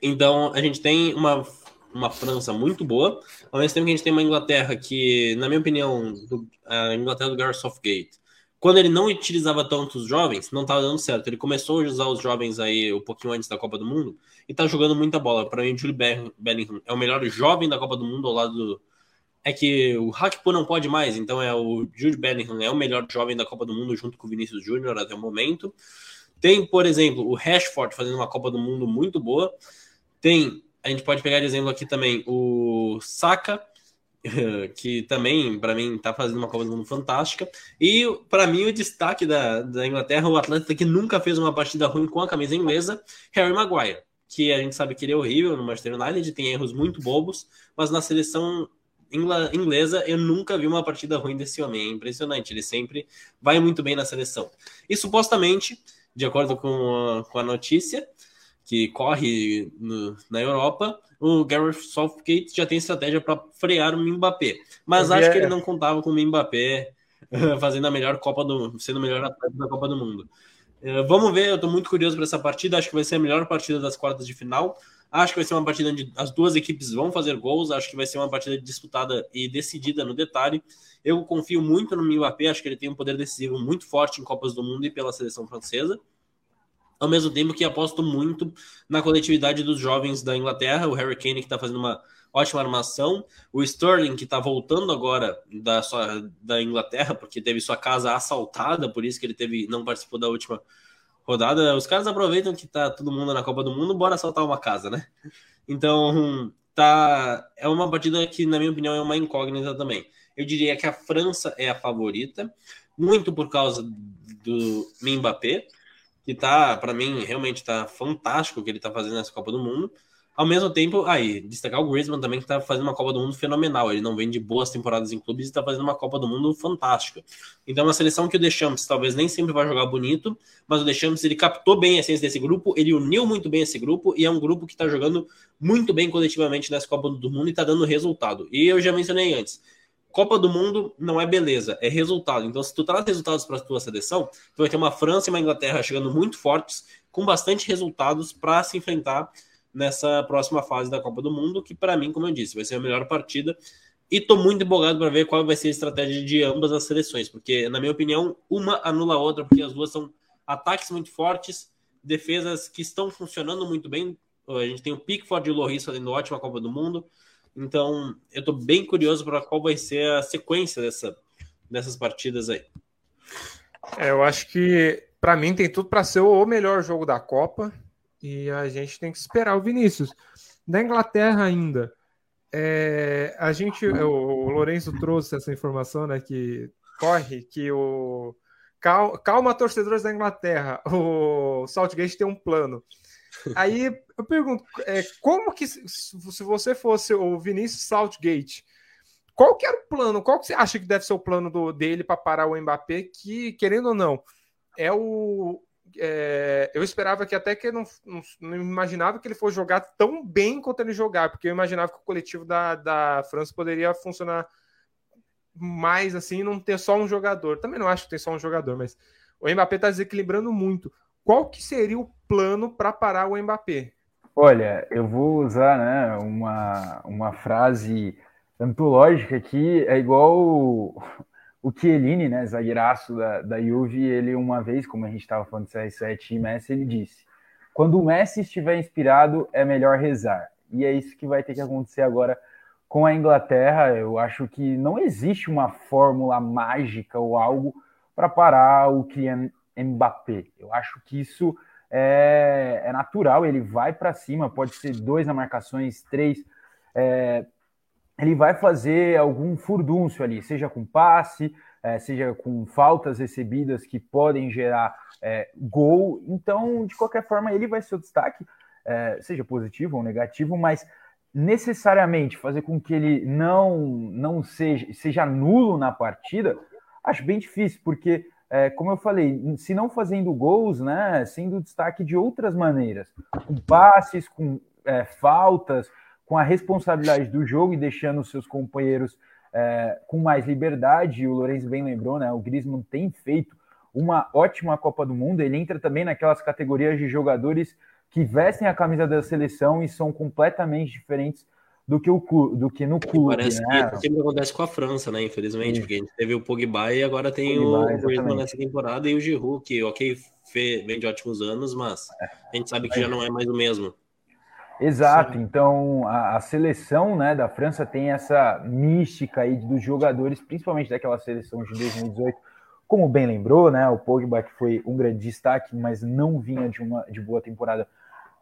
Então a gente tem uma, uma França muito boa, ao mesmo tempo que a gente tem uma Inglaterra que, na minha opinião, do, a Inglaterra do Gareth Southgate, quando ele não utilizava tanto os jovens, não estava dando certo. Ele começou a usar os jovens aí um pouquinho antes da Copa do Mundo e está jogando muita bola. Para mim, o Julie Bellingham é o melhor jovem da Copa do Mundo ao lado do, é que o Hakpo não pode mais, então é o Jude Bellingham, é o melhor jovem da Copa do Mundo junto com o Vinícius Júnior até o momento. Tem, por exemplo, o Rashford fazendo uma Copa do Mundo muito boa. Tem, a gente pode pegar de exemplo aqui também o Saka, [LAUGHS] que também, para mim, está fazendo uma Copa do Mundo fantástica. E, para mim, o destaque da, da Inglaterra, o atleta que nunca fez uma partida ruim com a camisa inglesa, Harry Maguire, que a gente sabe que ele é horrível no Manchester United, tem erros muito bobos, mas na seleção inglesa, eu nunca vi uma partida ruim desse homem. É impressionante. Ele sempre vai muito bem na seleção. E supostamente, de acordo com a, com a notícia que corre no, na Europa, o Gareth Southgate já tem estratégia para frear o Mbappé. Mas acho que ele não contava com o Mbappé [LAUGHS] fazendo a melhor Copa do sendo o melhor atleta da Copa do Mundo. Uh, vamos ver, eu estou muito curioso para essa partida. Acho que vai ser a melhor partida das quartas de final. Acho que vai ser uma partida onde as duas equipes vão fazer gols. Acho que vai ser uma partida disputada e decidida no detalhe. Eu confio muito no Mbappé. Acho que ele tem um poder decisivo muito forte em Copas do Mundo e pela seleção francesa. Ao mesmo tempo que aposto muito na coletividade dos jovens da Inglaterra. O Harry Kane, que está fazendo uma ótima armação. O Sterling, que está voltando agora da, sua, da Inglaterra, porque teve sua casa assaltada, por isso que ele teve não participou da última rodada, os caras aproveitam que tá todo mundo na Copa do Mundo, bora saltar uma casa, né? Então, tá é uma partida que na minha opinião é uma incógnita também. Eu diria que a França é a favorita, muito por causa do Mbappé, que tá, para mim, realmente tá fantástico o que ele tá fazendo nessa Copa do Mundo. Ao mesmo tempo, aí, destacar o Griezmann também, que está fazendo uma Copa do Mundo fenomenal. Ele não vem de boas temporadas em clubes e está fazendo uma Copa do Mundo fantástica. Então, é uma seleção que o Deschamps talvez nem sempre vai jogar bonito, mas o Deschamps ele captou bem a essência desse grupo, ele uniu muito bem esse grupo e é um grupo que está jogando muito bem coletivamente nessa Copa do Mundo e está dando resultado. E eu já mencionei antes, Copa do Mundo não é beleza, é resultado. Então, se tu traz resultados para a tua seleção, tu vai ter uma França e uma Inglaterra chegando muito fortes, com bastante resultados para se enfrentar nessa próxima fase da Copa do Mundo, que para mim, como eu disse, vai ser a melhor partida. E tô muito empolgado para ver qual vai ser a estratégia de ambas as seleções, porque, na minha opinião, uma anula a outra, porque as duas são ataques muito fortes, defesas que estão funcionando muito bem. A gente tem o Pickford e o Loris fazendo ótima Copa do Mundo. Então, eu estou bem curioso para qual vai ser a sequência dessa, dessas partidas aí. É, eu acho que, para mim, tem tudo para ser o melhor jogo da Copa. E a gente tem que esperar o Vinícius. Da Inglaterra ainda. É, a gente, o, o Lourenço trouxe essa informação, né? Que corre que o calma, calma torcedores da Inglaterra, o Saltgate tem um plano. Aí eu pergunto, é, como que se você fosse o Vinícius Saltgate, Qual que era o plano? Qual que você acha que deve ser o plano do, dele para parar o Mbappé? Que, querendo ou não, é o. É, eu esperava que até que não, não, não, imaginava que ele fosse jogar tão bem quanto ele jogar, porque eu imaginava que o coletivo da, da França poderia funcionar mais assim, não ter só um jogador. Também não acho que tem só um jogador, mas o Mbappé está desequilibrando muito. Qual que seria o plano para parar o Mbappé? Olha, eu vou usar né, uma, uma frase antológica aqui, é igual o, o Chiellini, né, zagueiraço da, da Juve, ele uma vez, como a gente estava falando de CR7 e Messi, ele disse, quando o Messi estiver inspirado, é melhor rezar. E é isso que vai ter que acontecer agora com a Inglaterra. Eu acho que não existe uma fórmula mágica ou algo para parar o Kylian Mbappé. Eu acho que isso é, é natural, ele vai para cima, pode ser dois na marcações, três. É, ele vai fazer algum furdúncio ali, seja com passe, é, seja com faltas recebidas que podem gerar é, gol. Então, de qualquer forma, ele vai ser o destaque, é, seja positivo ou negativo, mas necessariamente fazer com que ele não, não seja, seja nulo na partida, acho bem difícil, porque é, como eu falei, se não fazendo gols, né, sendo destaque de outras maneiras, com passes, com é, faltas, com a responsabilidade do jogo e deixando seus companheiros é, com mais liberdade. O Lourenço bem lembrou, né? O Griezmann tem feito uma ótima Copa do Mundo. Ele entra também naquelas categorias de jogadores que vestem a camisa da seleção e são completamente diferentes do que, o, do que no clube. Parece né? que sempre acontece com a França, né? Infelizmente, Sim. porque a gente teve o Pogba e agora tem Pogba, o Griezmann nessa temporada e o Giroud, que, ok, vem de ótimos anos, mas é. a gente sabe que já não é mais o mesmo. Exato, Sim. então a, a, seleção né, da França tem essa mística aí dos jogadores, principalmente daquela seleção de 2018, como bem lembrou, né? O Pogba que foi um grande destaque, mas não vinha de uma de boa temporada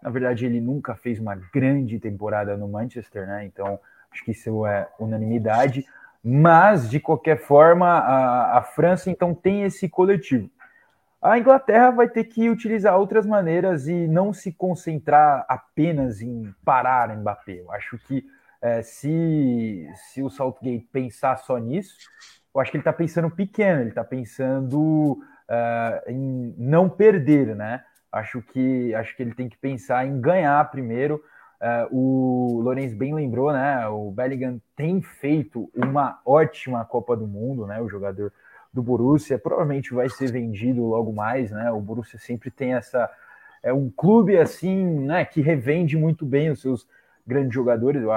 na verdade, ele nunca fez uma grande temporada no Manchester, né? Então, acho que isso é unanimidade. Mas, de qualquer forma, a, a França então tem esse coletivo. A Inglaterra vai ter que utilizar outras maneiras e não se concentrar apenas em parar Mbappé. Eu acho que é, se, se o Southgate pensar só nisso, eu acho que ele está pensando pequeno, ele está pensando uh, em não perder, né? Acho que acho que ele tem que pensar em ganhar primeiro. Uh, o Lourenço bem lembrou, né? O Bellingham tem feito uma ótima Copa do Mundo, né? O jogador do Borussia provavelmente vai ser vendido logo mais, né? O Borussia sempre tem essa é um clube assim, né? Que revende muito bem os seus grandes jogadores. Eu,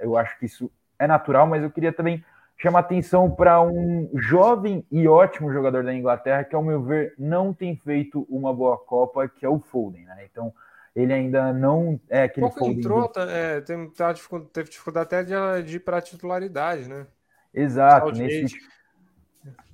eu acho que isso é natural, mas eu queria também chama atenção para um jovem e ótimo jogador da Inglaterra que, ao meu ver, não tem feito uma boa Copa, que é o Foden, né? Então, ele ainda não é aquele Pouco Foden. entrou, do... Tá, é, tem, tá, teve dificuldade até de, de ir para a titularidade, né? Exato. Nesse,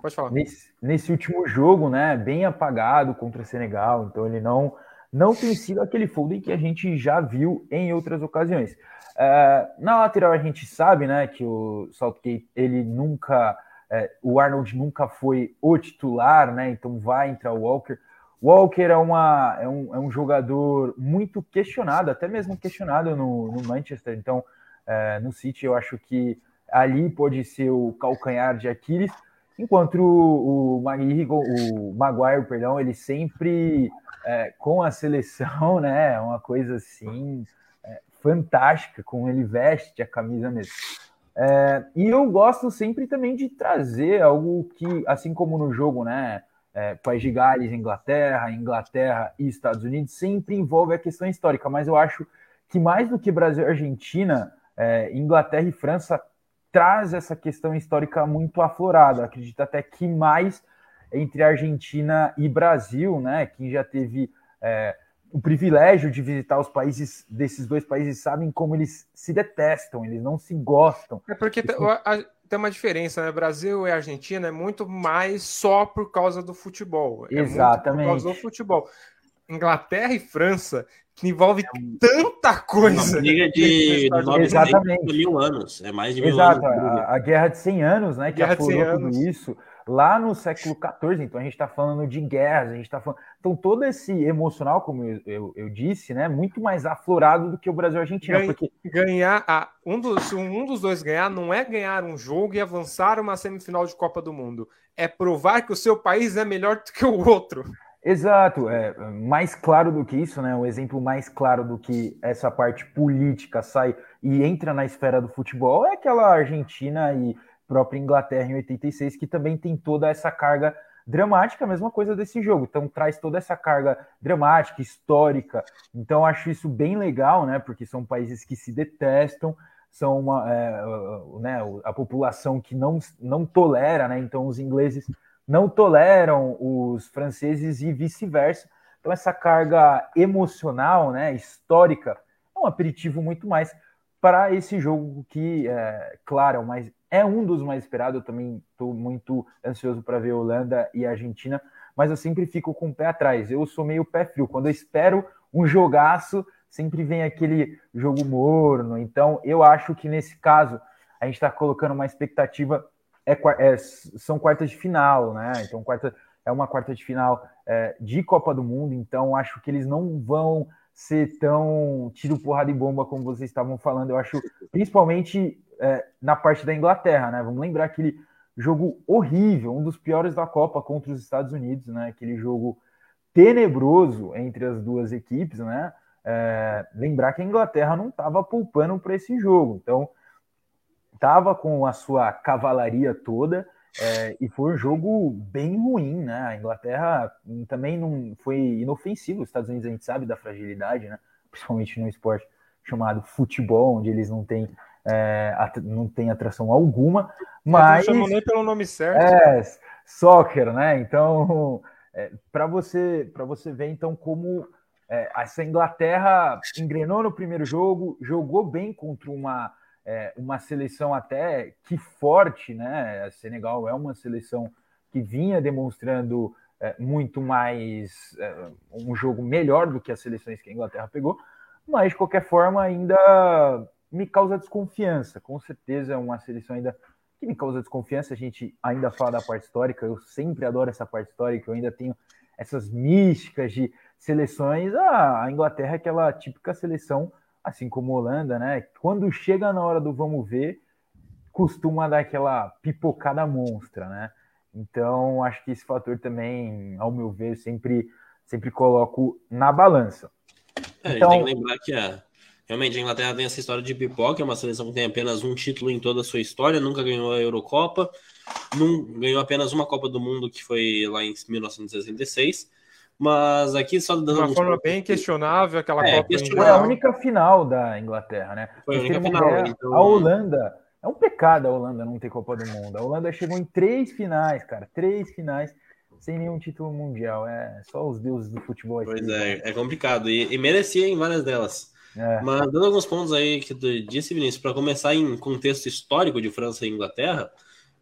Pode falar. Nesse, nesse último jogo, né? Bem apagado contra o Senegal, então ele não não tem sido aquele Foden que a gente já viu em outras ocasiões. É, na lateral a gente sabe, né, que o Southgate ele nunca, é, o Arnold nunca foi o titular, né? Então vai entrar o Walker. Walker é, uma, é, um, é um jogador muito questionado, até mesmo questionado no, no Manchester. Então, é, no City, eu acho que ali pode ser o calcanhar de Aquiles, enquanto o, o, Maguire, o Maguire, perdão, ele sempre é, com a seleção, [LAUGHS] né? É uma coisa assim fantástica, como ele veste a camisa mesmo. É, e eu gosto sempre também de trazer algo que, assim como no jogo, né? É, País de Gales, Inglaterra, Inglaterra e Estados Unidos, sempre envolve a questão histórica, mas eu acho que mais do que Brasil e Argentina, é, Inglaterra e França traz essa questão histórica muito aflorada. Acredito até que mais entre Argentina e Brasil, né? Quem já teve é, o privilégio de visitar os países desses dois países sabem como eles se detestam, eles não se gostam. É porque tem, tem uma diferença, né? Brasil e Argentina é muito mais só por causa do futebol. É Exatamente. por causa do futebol. Inglaterra e França, envolve tanta coisa. Uma briga de Exatamente. mil anos, é mais de mil Exato, anos. A, a, guerra de 100 anos, né? Que aflorou tudo isso. lá no século XIV. Então a gente está falando de guerras, a gente está falando. Então todo esse emocional, como eu, eu, eu, disse, né, muito mais aflorado do que o Brasil a Argentina. Ganha, porque... Ganhar, a, um dos, se um dos dois ganhar, não é ganhar um jogo e avançar uma semifinal de Copa do Mundo. É provar que o seu país é melhor do que o outro. Exato, é mais claro do que isso, né? Um exemplo mais claro do que essa parte política sai e entra na esfera do futebol é aquela Argentina e própria Inglaterra em 86, que também tem toda essa carga dramática, a mesma coisa desse jogo. Então traz toda essa carga dramática, histórica. Então acho isso bem legal, né? Porque são países que se detestam, são uma, é, né, a população que não, não tolera, né? Então os ingleses não toleram os franceses e vice-versa. Então essa carga emocional, né, histórica, é um aperitivo muito mais para esse jogo que, é, claro, é, mais, é um dos mais esperados. Eu também estou muito ansioso para ver Holanda e Argentina, mas eu sempre fico com o pé atrás. Eu sou meio pé frio. Quando eu espero um jogaço, sempre vem aquele jogo morno. Então, eu acho que nesse caso, a gente está colocando uma expectativa. É, é, são quartas de final, né? Então, quarta, é uma quarta de final é, de Copa do Mundo. Então, acho que eles não vão ser tão tiro, porrada e bomba como vocês estavam falando. Eu acho, principalmente é, na parte da Inglaterra, né? Vamos lembrar aquele jogo horrível, um dos piores da Copa contra os Estados Unidos, né? Aquele jogo tenebroso entre as duas equipes, né? É, lembrar que a Inglaterra não estava poupando para esse jogo, então estava com a sua cavalaria toda é, e foi um jogo bem ruim, né? A Inglaterra também não foi inofensivo. Os Estados Unidos a gente sabe da fragilidade, né? Principalmente no esporte chamado futebol, onde eles não têm, é, não têm atração alguma. Mas não chamam nem pelo nome certo. É, soccer, né? Então, é, para você para você ver então como é, essa Inglaterra engrenou no primeiro jogo, jogou bem contra uma é, uma seleção até que forte, né? A Senegal é uma seleção que vinha demonstrando é, muito mais é, um jogo melhor do que as seleções que a Inglaterra pegou, mas de qualquer forma ainda me causa desconfiança. Com certeza é uma seleção ainda que me causa desconfiança. A gente ainda fala da parte histórica, eu sempre adoro essa parte histórica, eu ainda tenho essas místicas de seleções. Ah, a Inglaterra é aquela típica seleção assim como Holanda, né? Quando chega na hora do vamos ver, costuma dar aquela pipocada monstra, né? Então, acho que esse fator também, ao meu ver, sempre, sempre coloco na balança. É, então... a gente tem que lembrar que a, realmente a Inglaterra tem essa história de pipoca, é uma seleção que tem apenas um título em toda a sua história, nunca ganhou a Eurocopa, não, ganhou apenas uma Copa do Mundo, que foi lá em 1966 mas aqui só dando. De uma forma bem questionável, aquela é, Copa. Foi a única final da Inglaterra, né? Foi a única final. então... A Holanda. É um pecado a Holanda não ter Copa do Mundo. A Holanda chegou em três finais, cara. Três finais sem nenhum título mundial. É só os deuses do futebol aqui. Pois é, é complicado. E, e merecia em várias delas. É. Mas dando alguns pontos aí que tu disse, Vinícius, para começar em contexto histórico de França e Inglaterra,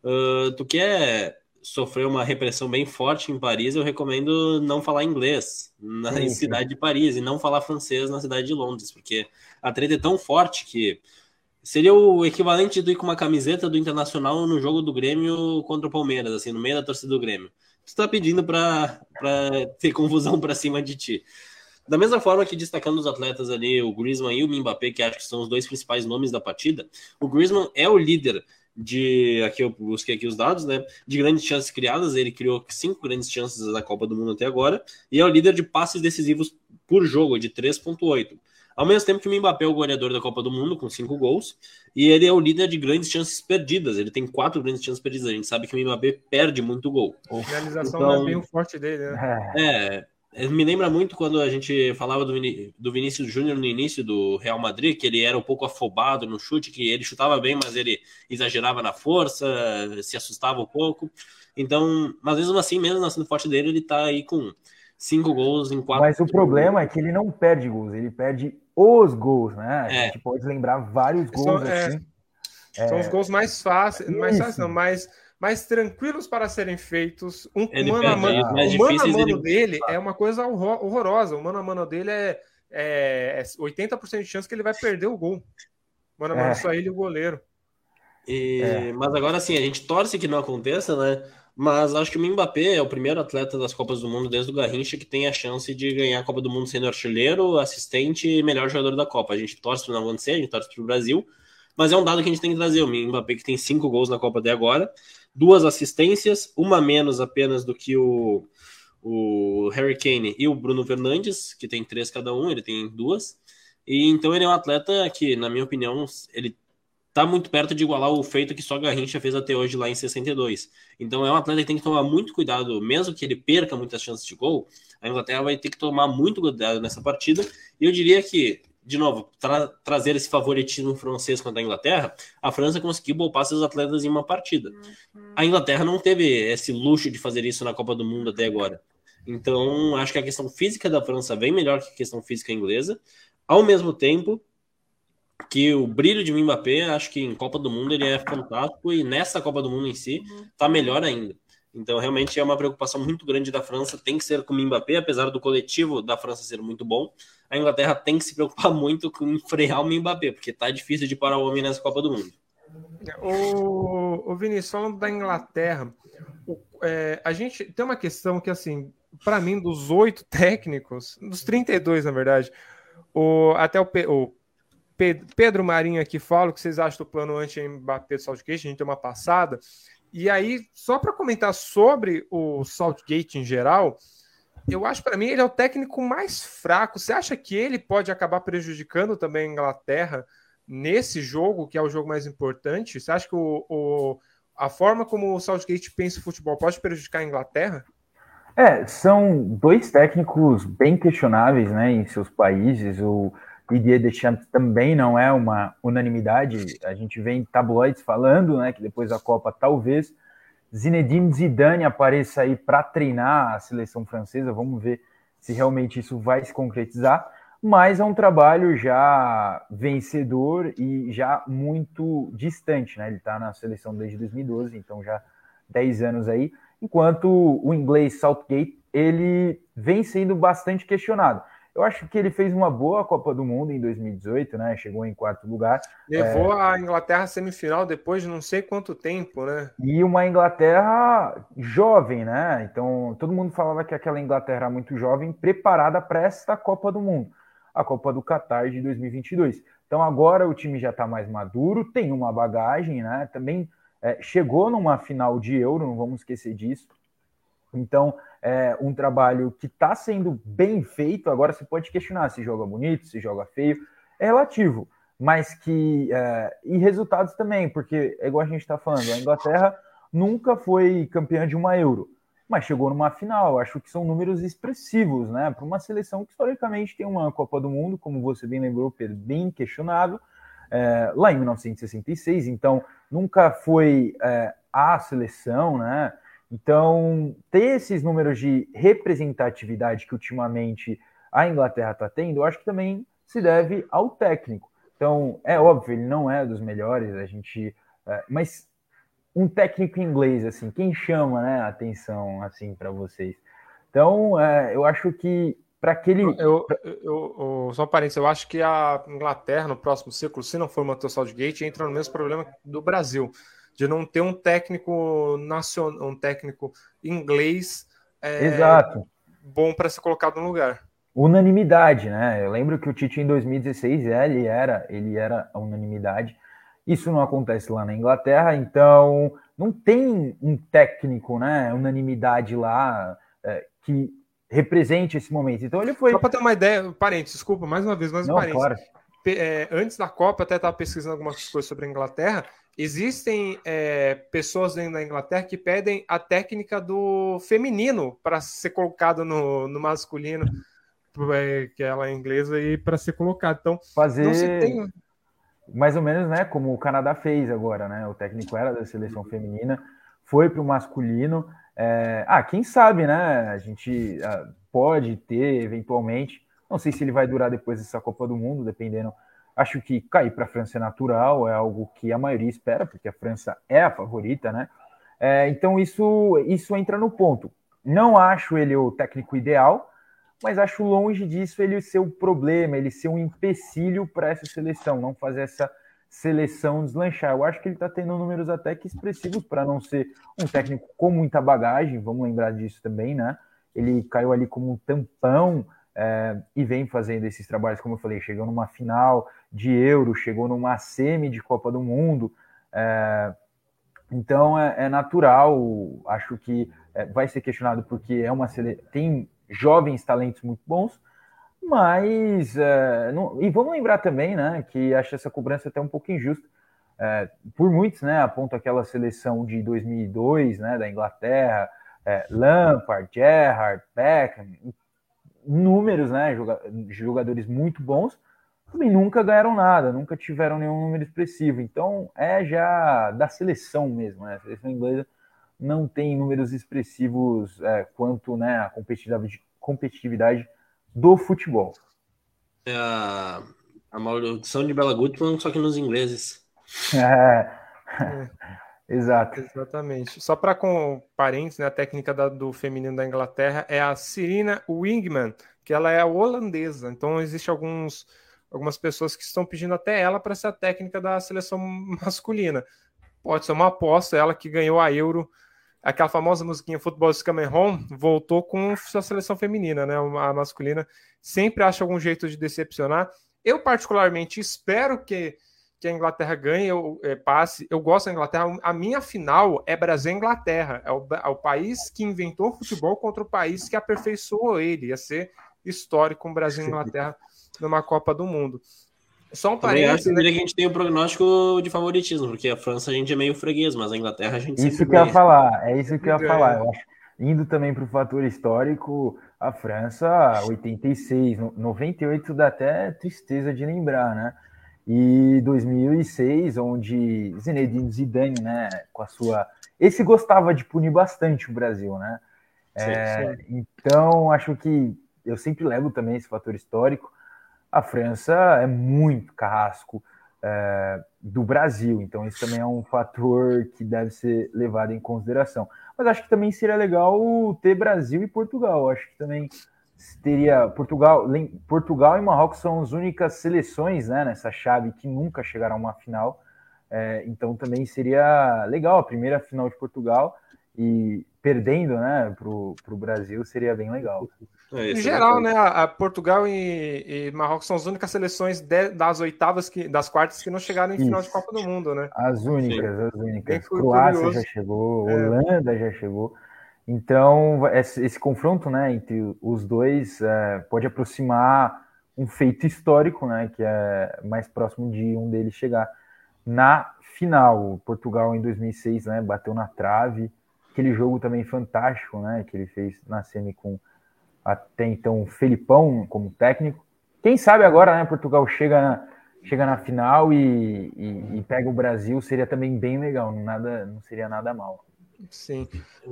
uh, tu quer sofreu uma repressão bem forte em Paris, eu recomendo não falar inglês na sim, cidade sim. de Paris e não falar francês na cidade de Londres, porque a treta é tão forte que seria o equivalente de ir com uma camiseta do Internacional no jogo do Grêmio contra o Palmeiras, assim, no meio da torcida do Grêmio. Tu tá pedindo para ter confusão para cima de ti. Da mesma forma que destacando os atletas ali, o Griezmann e o Mbappé, que acho que são os dois principais nomes da partida, o Griezmann é o líder de aqui eu busquei aqui os dados, né? De grandes chances criadas, ele criou cinco grandes chances da Copa do Mundo até agora e é o líder de passes decisivos por jogo de 3.8. Ao mesmo tempo que o Mbappé é o goleador da Copa do Mundo com cinco gols e ele é o líder de grandes chances perdidas. Ele tem quatro grandes chances perdidas. A gente sabe que o Mbappé perde muito gol. A finalização então, não é bem o forte dele, né? É, me lembra muito quando a gente falava do, Vin do Vinícius Júnior no início do Real Madrid, que ele era um pouco afobado no chute, que ele chutava bem, mas ele exagerava na força, se assustava um pouco. Então, mas mesmo assim, mesmo nascendo forte dele, ele tá aí com cinco gols em quatro. Mas o problema é que ele não perde gols, ele perde os gols, né? A é. gente pode lembrar vários gols São, é, assim. É, São os gols mais fáceis, mais fáceis não, mais mais tranquilos para serem feitos. Um ele mano a mano, o mano a mano ele... dele é uma coisa horrorosa. O mano a mano dele é, é 80% é de chance que ele vai perder o gol. Mano a mano, é. só ele e o goleiro. E... É. Mas agora sim, a gente torce que não aconteça, né? Mas acho que o Mbappé é o primeiro atleta das Copas do Mundo desde o Garrincha que tem a chance de ganhar a Copa do Mundo sendo artilheiro, assistente e melhor jogador da Copa. A gente torce para não acontecer, a gente torce para o Brasil, mas é um dado que a gente tem que trazer. O Mbappé que tem cinco gols na Copa até agora, duas assistências, uma menos apenas do que o, o Harry Kane e o Bruno Fernandes, que tem três cada um, ele tem duas. E então ele é um atleta que, na minha opinião, ele tá muito perto de igualar o feito que só Garrincha fez até hoje lá em 62. Então é um atleta que tem que tomar muito cuidado, mesmo que ele perca muitas chances de gol, a Inglaterra vai ter que tomar muito cuidado nessa partida. E eu diria que, de novo, tra trazer esse favoritismo francês contra a Inglaterra, a França conseguiu poupar seus atletas em uma partida. A Inglaterra não teve esse luxo de fazer isso na Copa do Mundo até agora. Então, acho que a questão física da França vem melhor que a questão física inglesa. Ao mesmo tempo, que o brilho de Mbappé, acho que em Copa do Mundo ele é fantástico e nessa Copa do Mundo em si tá melhor ainda. Então realmente é uma preocupação muito grande da França, tem que ser com o Mbappé, apesar do coletivo da França ser muito bom. A Inglaterra tem que se preocupar muito com frear o Mbappé, porque tá difícil de parar o homem nessa Copa do Mundo. O, o Vinícius, falando da Inglaterra, o, é, a gente tem uma questão que, assim, para mim, dos oito técnicos, dos 32, na verdade, o, até o, o Pedro Marinho aqui fala o que vocês acham do plano anti-Mbappé do Southgate, a gente tem uma passada. E aí, só para comentar sobre o Southgate em geral, eu acho para mim ele é o técnico mais fraco. Você acha que ele pode acabar prejudicando também a Inglaterra nesse jogo, que é o jogo mais importante? Você acha que o, o a forma como o Southgate pensa o futebol pode prejudicar a Inglaterra? É, são dois técnicos bem questionáveis, né, em seus países. O Didier Deschamps também não é uma unanimidade. A gente vê em tabloides falando, né, que depois da Copa talvez Zinedine Zidane apareça aí para treinar a seleção francesa. Vamos ver se realmente isso vai se concretizar. Mas é um trabalho já vencedor e já muito distante, né? Ele está na seleção desde 2012, então já 10 anos aí. Enquanto o inglês Southgate ele vem sendo bastante questionado. Eu acho que ele fez uma boa Copa do Mundo em 2018, né? Chegou em quarto lugar. Levou é... a Inglaterra à semifinal depois de não sei quanto tempo, né? E uma Inglaterra jovem, né? Então todo mundo falava que aquela Inglaterra muito jovem, preparada para esta Copa do Mundo, a Copa do Qatar de 2022. Então agora o time já está mais maduro, tem uma bagagem, né? Também é, chegou numa final de Euro, não vamos esquecer disso. Então, é um trabalho que está sendo bem feito. Agora você pode questionar se joga bonito, se joga feio, é relativo, mas que. É, e resultados também, porque é igual a gente está falando, a Inglaterra nunca foi campeã de uma Euro, mas chegou numa final. Acho que são números expressivos, né? Para uma seleção que historicamente tem uma Copa do Mundo, como você bem lembrou, Pedro, bem questionável, é, lá em 1966, então nunca foi é, a seleção, né? Então, ter esses números de representatividade que ultimamente a Inglaterra está tendo, eu acho que também se deve ao técnico. Então, é óbvio, ele não é dos melhores, a gente. É, mas um técnico inglês, assim, quem chama né, a atenção assim para vocês? Então, é, eu acho que para aquele. Eu, eu, eu, só um parênteses, eu acho que a Inglaterra, no próximo ciclo, se não for manter o Southgate, entra no mesmo problema do Brasil de não ter um técnico nacional, um técnico inglês é, Exato. bom para ser colocado no lugar. Unanimidade, né? Eu lembro que o Tite em 2016 ele era, ele era a unanimidade. Isso não acontece lá na Inglaterra, então não tem um técnico, né? Unanimidade lá é, que represente esse momento. Então ele foi. Só para ter uma ideia, parênteses, desculpa, mais uma vez, mais um parênteses. Claro. É, antes da Copa, até estava pesquisando algumas coisas sobre a Inglaterra. Existem é, pessoas dentro da Inglaterra que pedem a técnica do feminino para ser colocado no, no masculino, é, que ela é inglesa, e para ser colocado. Então, fazer tem... mais ou menos, né, como o Canadá fez agora, né? O técnico era da seleção feminina, foi para o masculino. É... Ah, quem sabe, né? A gente ah, pode ter eventualmente. Não sei se ele vai durar depois dessa Copa do Mundo, dependendo Acho que cair para a França é natural, é algo que a maioria espera, porque a França é a favorita, né? É, então isso, isso entra no ponto. Não acho ele o técnico ideal, mas acho longe disso ele ser o problema, ele ser um empecilho para essa seleção, não fazer essa seleção deslanchar. Eu acho que ele está tendo números até que expressivos para não ser um técnico com muita bagagem, vamos lembrar disso também, né? Ele caiu ali como um tampão é, e vem fazendo esses trabalhos, como eu falei, chegou numa final de Euro, chegou numa semi de Copa do Mundo. É, então é, é, natural, acho que é, vai ser questionado porque é uma tem jovens talentos muito bons, mas é, não, e vamos lembrar também, né, que acho essa cobrança até um pouco injusta. É, por muitos, né, aponta aquela seleção de 2002, né, da Inglaterra, é, Lampard, Gerrard, Beckham, números, né, jogadores muito bons, também nunca ganharam nada, nunca tiveram nenhum número expressivo. Então é já da seleção mesmo, né? A seleção inglesa não tem números expressivos é, quanto né, a competitividade, competitividade do futebol. É a, a maldição de Bela Gutmann, só que nos ingleses. [LAUGHS] É. [LAUGHS] Exato. Exatamente. Só para com parênteses, né, a técnica da, do feminino da Inglaterra é a Serena Wingman, que ela é holandesa. Então existe alguns algumas pessoas que estão pedindo até ela para ser a técnica da seleção masculina. Pode ser uma aposta, ela que ganhou a Euro, aquela famosa musiquinha Futebol is Coming Home, voltou com sua seleção feminina, né? A masculina sempre acha algum jeito de decepcionar. Eu, particularmente, espero que que a Inglaterra ganhe, eu é, passe. Eu gosto da Inglaterra. A minha final é Brasil e Inglaterra. É o, é o país que inventou o futebol contra o país que aperfeiçoou ele. Ia ser histórico com Brasil e Inglaterra [LAUGHS] numa Copa do Mundo. Só um parênteses. Né? que a gente tem o prognóstico de favoritismo, porque a França a gente é meio freguês, mas a Inglaterra a gente Isso que eu ia falar, é isso que eu ia falar. Eu acho, indo também para o fator histórico, a França, 86, 98 dá até tristeza de lembrar, né? E 2006, onde Zinedine Zidane, né, com a sua... Esse gostava de punir bastante o Brasil, né? Sim, é, sim. Então, acho que eu sempre levo também esse fator histórico. A França é muito carrasco é, do Brasil, então isso também é um fator que deve ser levado em consideração. Mas acho que também seria legal ter Brasil e Portugal. Acho que também teria Portugal, Portugal e Marrocos são as únicas seleções né, nessa chave que nunca chegaram a uma final. É, então também seria legal a primeira final de Portugal e perdendo né, para o Brasil seria bem legal. É, em geral, né, a, Portugal e, e, Marrocos são as únicas seleções de, das oitavas, que, das quartas que não chegaram em Isso. final de Copa do Mundo, né? As únicas, Sim. as únicas. Croácia já chegou, é. Holanda já chegou. Então, esse, esse, confronto né, entre os dois é, pode aproximar um feito histórico, né, que é mais próximo de um deles chegar na final. Portugal, em 2006, né, bateu na trave. Aquele jogo também fantástico né, que ele fez na semi com até então Felipão como técnico. Quem sabe agora né, Portugal chega na, chega na final e, e, e pega o Brasil, seria também bem legal, nada, não seria nada mal. Sim.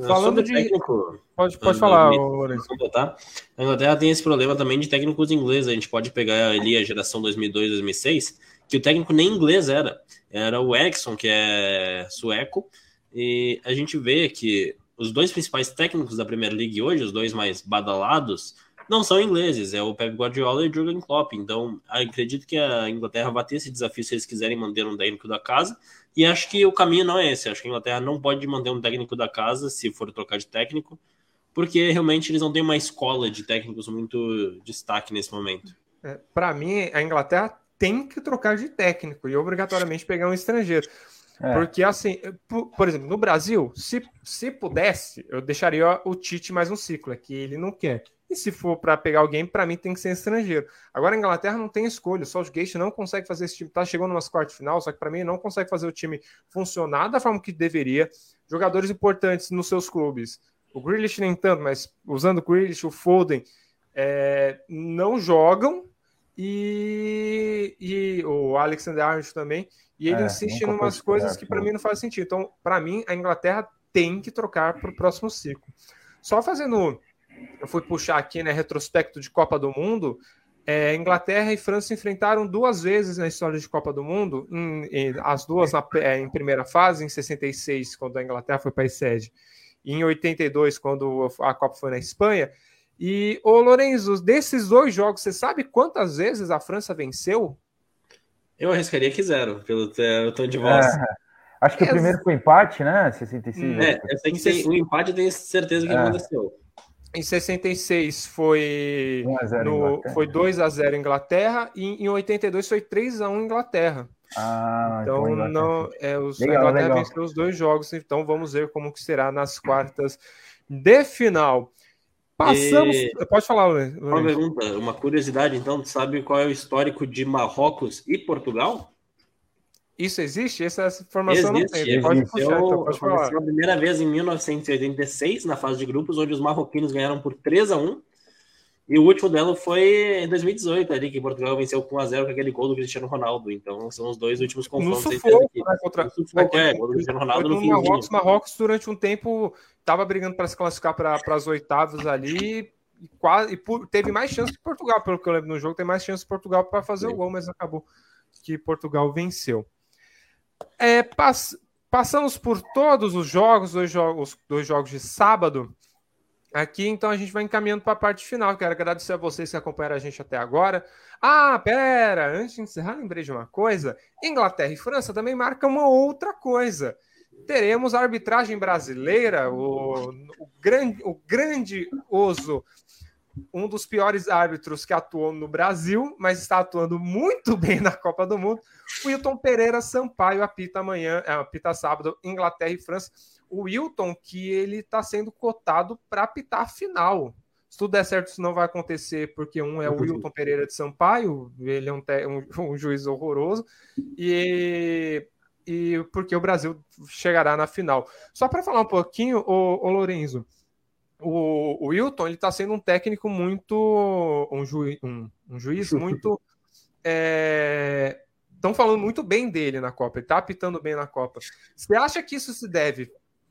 Falando de. Técnico, pode pode falar, Lourenço. Tá? A Inglaterra tem esse problema também de técnicos ingleses. A gente pode pegar ali a geração 2002, 2006, que o técnico nem inglês era. Era o Ericsson, que é sueco. E a gente vê que os dois principais técnicos da Premier League hoje, os dois mais badalados, não são ingleses, é o Pep Guardiola e o Jurgen Klopp. Então, acredito que a Inglaterra vai ter esse desafio se eles quiserem manter um técnico da casa. E acho que o caminho não é esse. Acho que a Inglaterra não pode manter um técnico da casa se for trocar de técnico, porque realmente eles não têm uma escola de técnicos muito destaque nesse momento. É, Para mim, a Inglaterra tem que trocar de técnico e obrigatoriamente pegar um estrangeiro. É. Porque, assim, por, por, exemplo, no Brasil, se, se pudesse, eu deixaria o Tite mais um ciclo, é que ele não quer. E se for para pegar alguém, para mim tem que ser estrangeiro. Agora a Inglaterra não tem escolha. Só o Gate não consegue fazer esse time. Tá chegando umas quartas final, só que para mim não consegue fazer o time funcionar da forma que deveria. Jogadores importantes nos seus clubes. O Grealish nem tanto, mas usando o Grealish, o Foden, é, não jogam. E, e o Alexander Arnold também. E ele é, insiste em umas coisas que para mim não faz sentido. Então, para mim, a Inglaterra tem que trocar para o próximo ciclo. Só fazendo eu fui puxar aqui, né, retrospecto de Copa do Mundo, é, Inglaterra e França se enfrentaram duas vezes na história de Copa do Mundo, em, em, as duas na, é, em primeira fase, em 66, quando a Inglaterra foi país sede, e em 82, quando a Copa foi na Espanha. E, ô Lorenzo, desses dois jogos, você sabe quantas vezes a França venceu? Eu arriscaria que zero, pelo tom de voz. É, acho que é, o primeiro foi empate, né? 66. É, eu sei que tem, o empate eu tenho certeza que é. aconteceu. Em 66 foi, no, foi 2 a 0 Inglaterra e em 82 foi 3 a 1 Inglaterra. Ah, então, então não é os legal, Inglaterra legal. venceu os dois jogos, então vamos ver como que será nas quartas de final. Passamos. E... Pode falar, Luiz. Uma pergunta, uma curiosidade, então, sabe qual é o histórico de Marrocos e Portugal? Isso existe? Essa informação existe, não tem. Pode puxar, então, pode falar. a primeira vez em 1986, na fase de grupos, onde os marroquinos ganharam por 3 a 1 e o último duelo foi em 2018, ali, que Portugal venceu com 1x0 com aquele gol do Cristiano Ronaldo. Então, são os dois últimos confrontos. No sufoco, né, contra... No sufoco, é, gol do Cristiano Ronaldo no, no Marrocos, Marrocos, durante um tempo, estava brigando para se classificar para as oitavas ali, e, quase, e teve mais chance que Portugal, pelo que eu lembro no jogo, tem mais chance que Portugal para fazer Sim. o gol, mas acabou que Portugal venceu. É, pass passamos por todos os jogos, dois jogos, dois jogos de sábado. Aqui, então, a gente vai encaminhando para a parte final. Quero agradecer a vocês que acompanharam a gente até agora. Ah, pera! Antes de encerrar, lembrei de uma coisa. Inglaterra e França também marcam uma outra coisa. Teremos a arbitragem brasileira, o, o, grande, o grandioso um dos piores árbitros que atuou no Brasil, mas está atuando muito [LAUGHS] bem na Copa do Mundo. O Wilton Pereira Sampaio apita amanhã, é, apita sábado, Inglaterra e França. O Wilton, que ele está sendo cotado para apitar a final. Se tudo der certo, isso não vai acontecer, porque um é o Wilton Pereira de Sampaio, ele é um, um, um juiz horroroso, e, e porque o Brasil chegará na final. Só para falar um pouquinho, o Lorenzo, o, o Wilton ele está sendo um técnico muito um, juiz, um, um juiz [LAUGHS] muito estão é, falando muito bem dele na Copa, ele está apitando bem na Copa. Você acha que isso se deve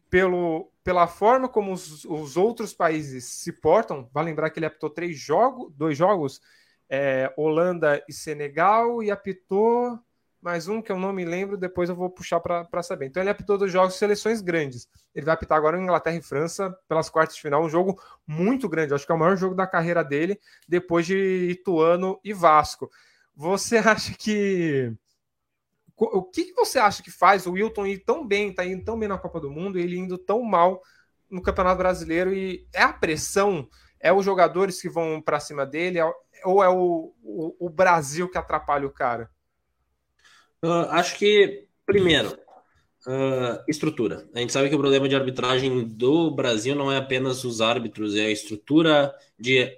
pelo, pela forma como os, os outros países se portam? Vai lembrar que ele apitou três jogos, dois jogos, é, Holanda e Senegal, e apitou mais um que eu não me lembro, depois eu vou puxar para saber. Então ele apitou dos jogos de seleções grandes. Ele vai apitar agora Inglaterra e França pelas quartas de final, um jogo muito grande. Acho que é o maior jogo da carreira dele, depois de Ituano e Vasco. Você [LAUGHS] acha que. O que, você acha que faz o Wilton ir tão bem, tá indo tão bem na Copa do Mundo, e ele indo tão mal no Campeonato Brasileiro? E é a pressão? É os jogadores que vão para cima dele? É, ou é o, o, o Brasil que atrapalha o cara? Uh, acho que, primeiro, uh, estrutura. A gente sabe que o problema de arbitragem do Brasil não é apenas os árbitros, é a estrutura de,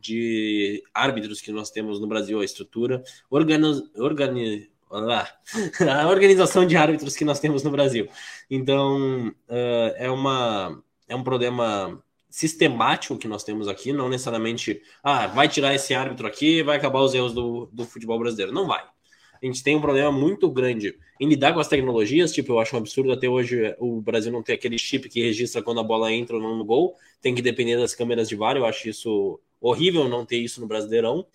de árbitros que nós temos no Brasil, a estrutura, organi, organi, [LAUGHS] a organização de árbitros que nós temos no Brasil. Então, uh, é, uma, é um problema sistemático que nós temos aqui, não necessariamente, ah, vai tirar esse árbitro aqui, vai acabar os erros do, do futebol brasileiro. Não vai a gente tem um problema muito grande em lidar com as tecnologias. Tipo, eu acho um absurdo até hoje o Brasil não ter aquele chip que registra quando a bola entra ou não no gol. Tem que depender das câmeras de VAR. Eu acho isso horrível não ter isso no Brasileirão.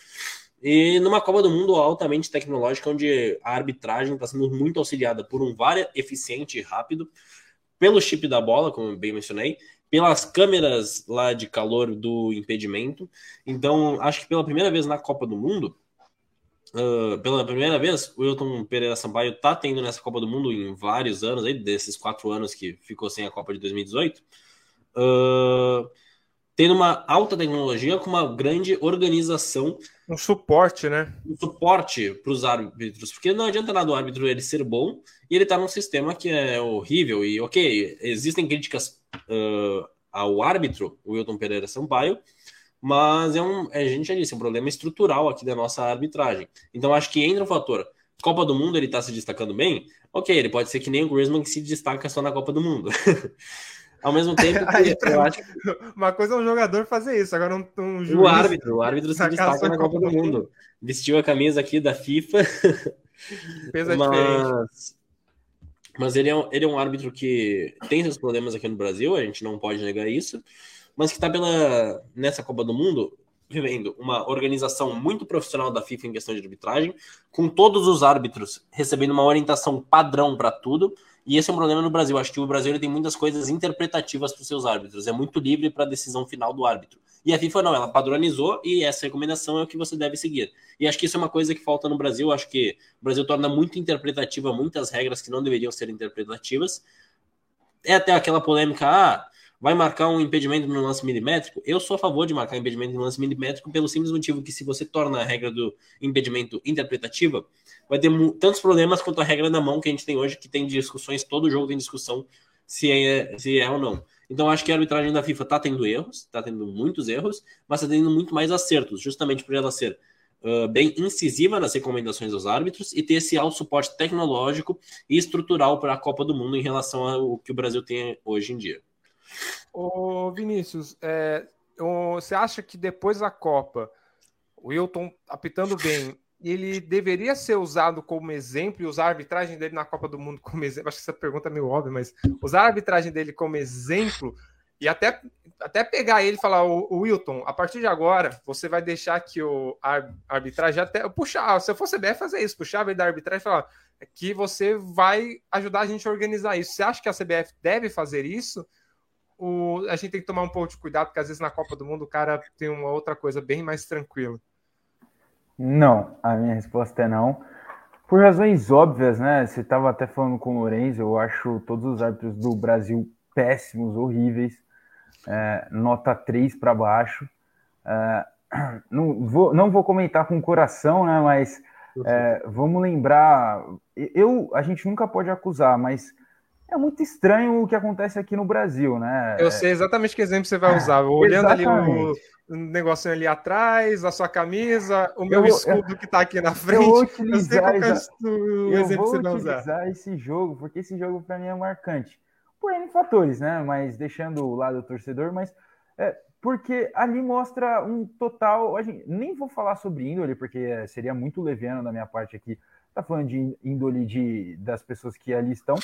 E numa Copa do Mundo altamente tecnológica, onde a arbitragem está sendo muito auxiliada por um VAR eficiente e rápido, pelo chip da bola, como bem mencionei, pelas câmeras lá de calor do impedimento. Então, acho que pela primeira vez na Copa do Mundo, Uh, pela primeira vez, o Wilton Pereira Sampaio está tendo nessa Copa do Mundo em vários anos, aí, desses quatro anos que ficou sem a Copa de 2018, uh, tendo uma alta tecnologia com uma grande organização. Um suporte, né? Um suporte para os árbitros, porque não adianta nada o árbitro ele ser bom e ele está num sistema que é horrível. E, ok, existem críticas uh, ao árbitro, o Wilton Pereira Sampaio, mas é um, a gente já disse, é um problema estrutural aqui da nossa arbitragem. Então acho que entra o fator. Copa do Mundo ele está se destacando bem, ok, ele pode ser que nem o Griezmann que se destaca só na Copa do Mundo. [LAUGHS] Ao mesmo tempo, [LAUGHS] eu acho [LAUGHS] uma coisa é um jogador fazer isso, agora um, um juiz... o árbitro, o árbitro se destaca na Copa do Mundo. Vestiu a camisa aqui da FIFA, Pesa mas diferente. mas ele é, um, ele é um árbitro que tem seus problemas aqui no Brasil, a gente não pode negar isso mas que está pela nessa Copa do Mundo vivendo uma organização muito profissional da FIFA em questão de arbitragem, com todos os árbitros recebendo uma orientação padrão para tudo. E esse é um problema no Brasil. Acho que o Brasil tem muitas coisas interpretativas para os seus árbitros. É muito livre para a decisão final do árbitro. E a FIFA não, ela padronizou e essa recomendação é o que você deve seguir. E acho que isso é uma coisa que falta no Brasil. Acho que o Brasil torna muito interpretativa muitas regras que não deveriam ser interpretativas. É até aquela polêmica, ah, vai marcar um impedimento no lance milimétrico? Eu sou a favor de marcar impedimento no lance milimétrico pelo simples motivo que se você torna a regra do impedimento interpretativa, vai ter tantos problemas quanto a regra na mão que a gente tem hoje, que tem discussões, todo jogo tem discussão se é, se é ou não. Então acho que a arbitragem da FIFA está tendo erros, está tendo muitos erros, mas está tendo muito mais acertos, justamente por ela ser uh, bem incisiva nas recomendações dos árbitros e ter esse alto suporte tecnológico e estrutural para a Copa do Mundo em relação ao que o Brasil tem hoje em dia. Ô Vinícius, é, você acha que depois da Copa, o Wilton apitando bem, ele deveria ser usado como exemplo e usar a arbitragem dele na Copa do Mundo como exemplo. Acho que essa pergunta é meio óbvia, mas usar a arbitragem dele como exemplo e até, até pegar ele e falar: o, Wilton, a partir de agora, você vai deixar que o a arbitragem até puxar. Se eu fosse CBF, fazer isso, puxar a da arbitragem e falar que você vai ajudar a gente a organizar isso. Você acha que a CBF deve fazer isso? O, a gente tem que tomar um pouco de cuidado, porque às vezes na Copa do Mundo o cara tem uma outra coisa bem mais tranquila. Não, a minha resposta é não. Por razões óbvias, né? Você estava até falando com o Lourenço, eu acho todos os árbitros do Brasil péssimos, horríveis. É, nota 3 para baixo. É, não, vou, não vou comentar com o coração, né? Mas é, vamos lembrar. Eu, a gente nunca pode acusar, mas é muito estranho o que acontece aqui no Brasil, né? Eu sei exatamente que exemplo você vai usar. Olhando ali o, um negocinho ali atrás, a sua camisa, o meu eu, escudo eu, que está aqui na frente. Eu vou utilizar, eu eu vou utilizar esse jogo, porque esse jogo para mim é marcante. Por N fatores, né? Mas deixando o lado do torcedor, mas é, porque ali mostra um total. Nem vou falar sobre índole, porque seria muito leviano da minha parte aqui. Tá falando de índole de, das pessoas que ali estão,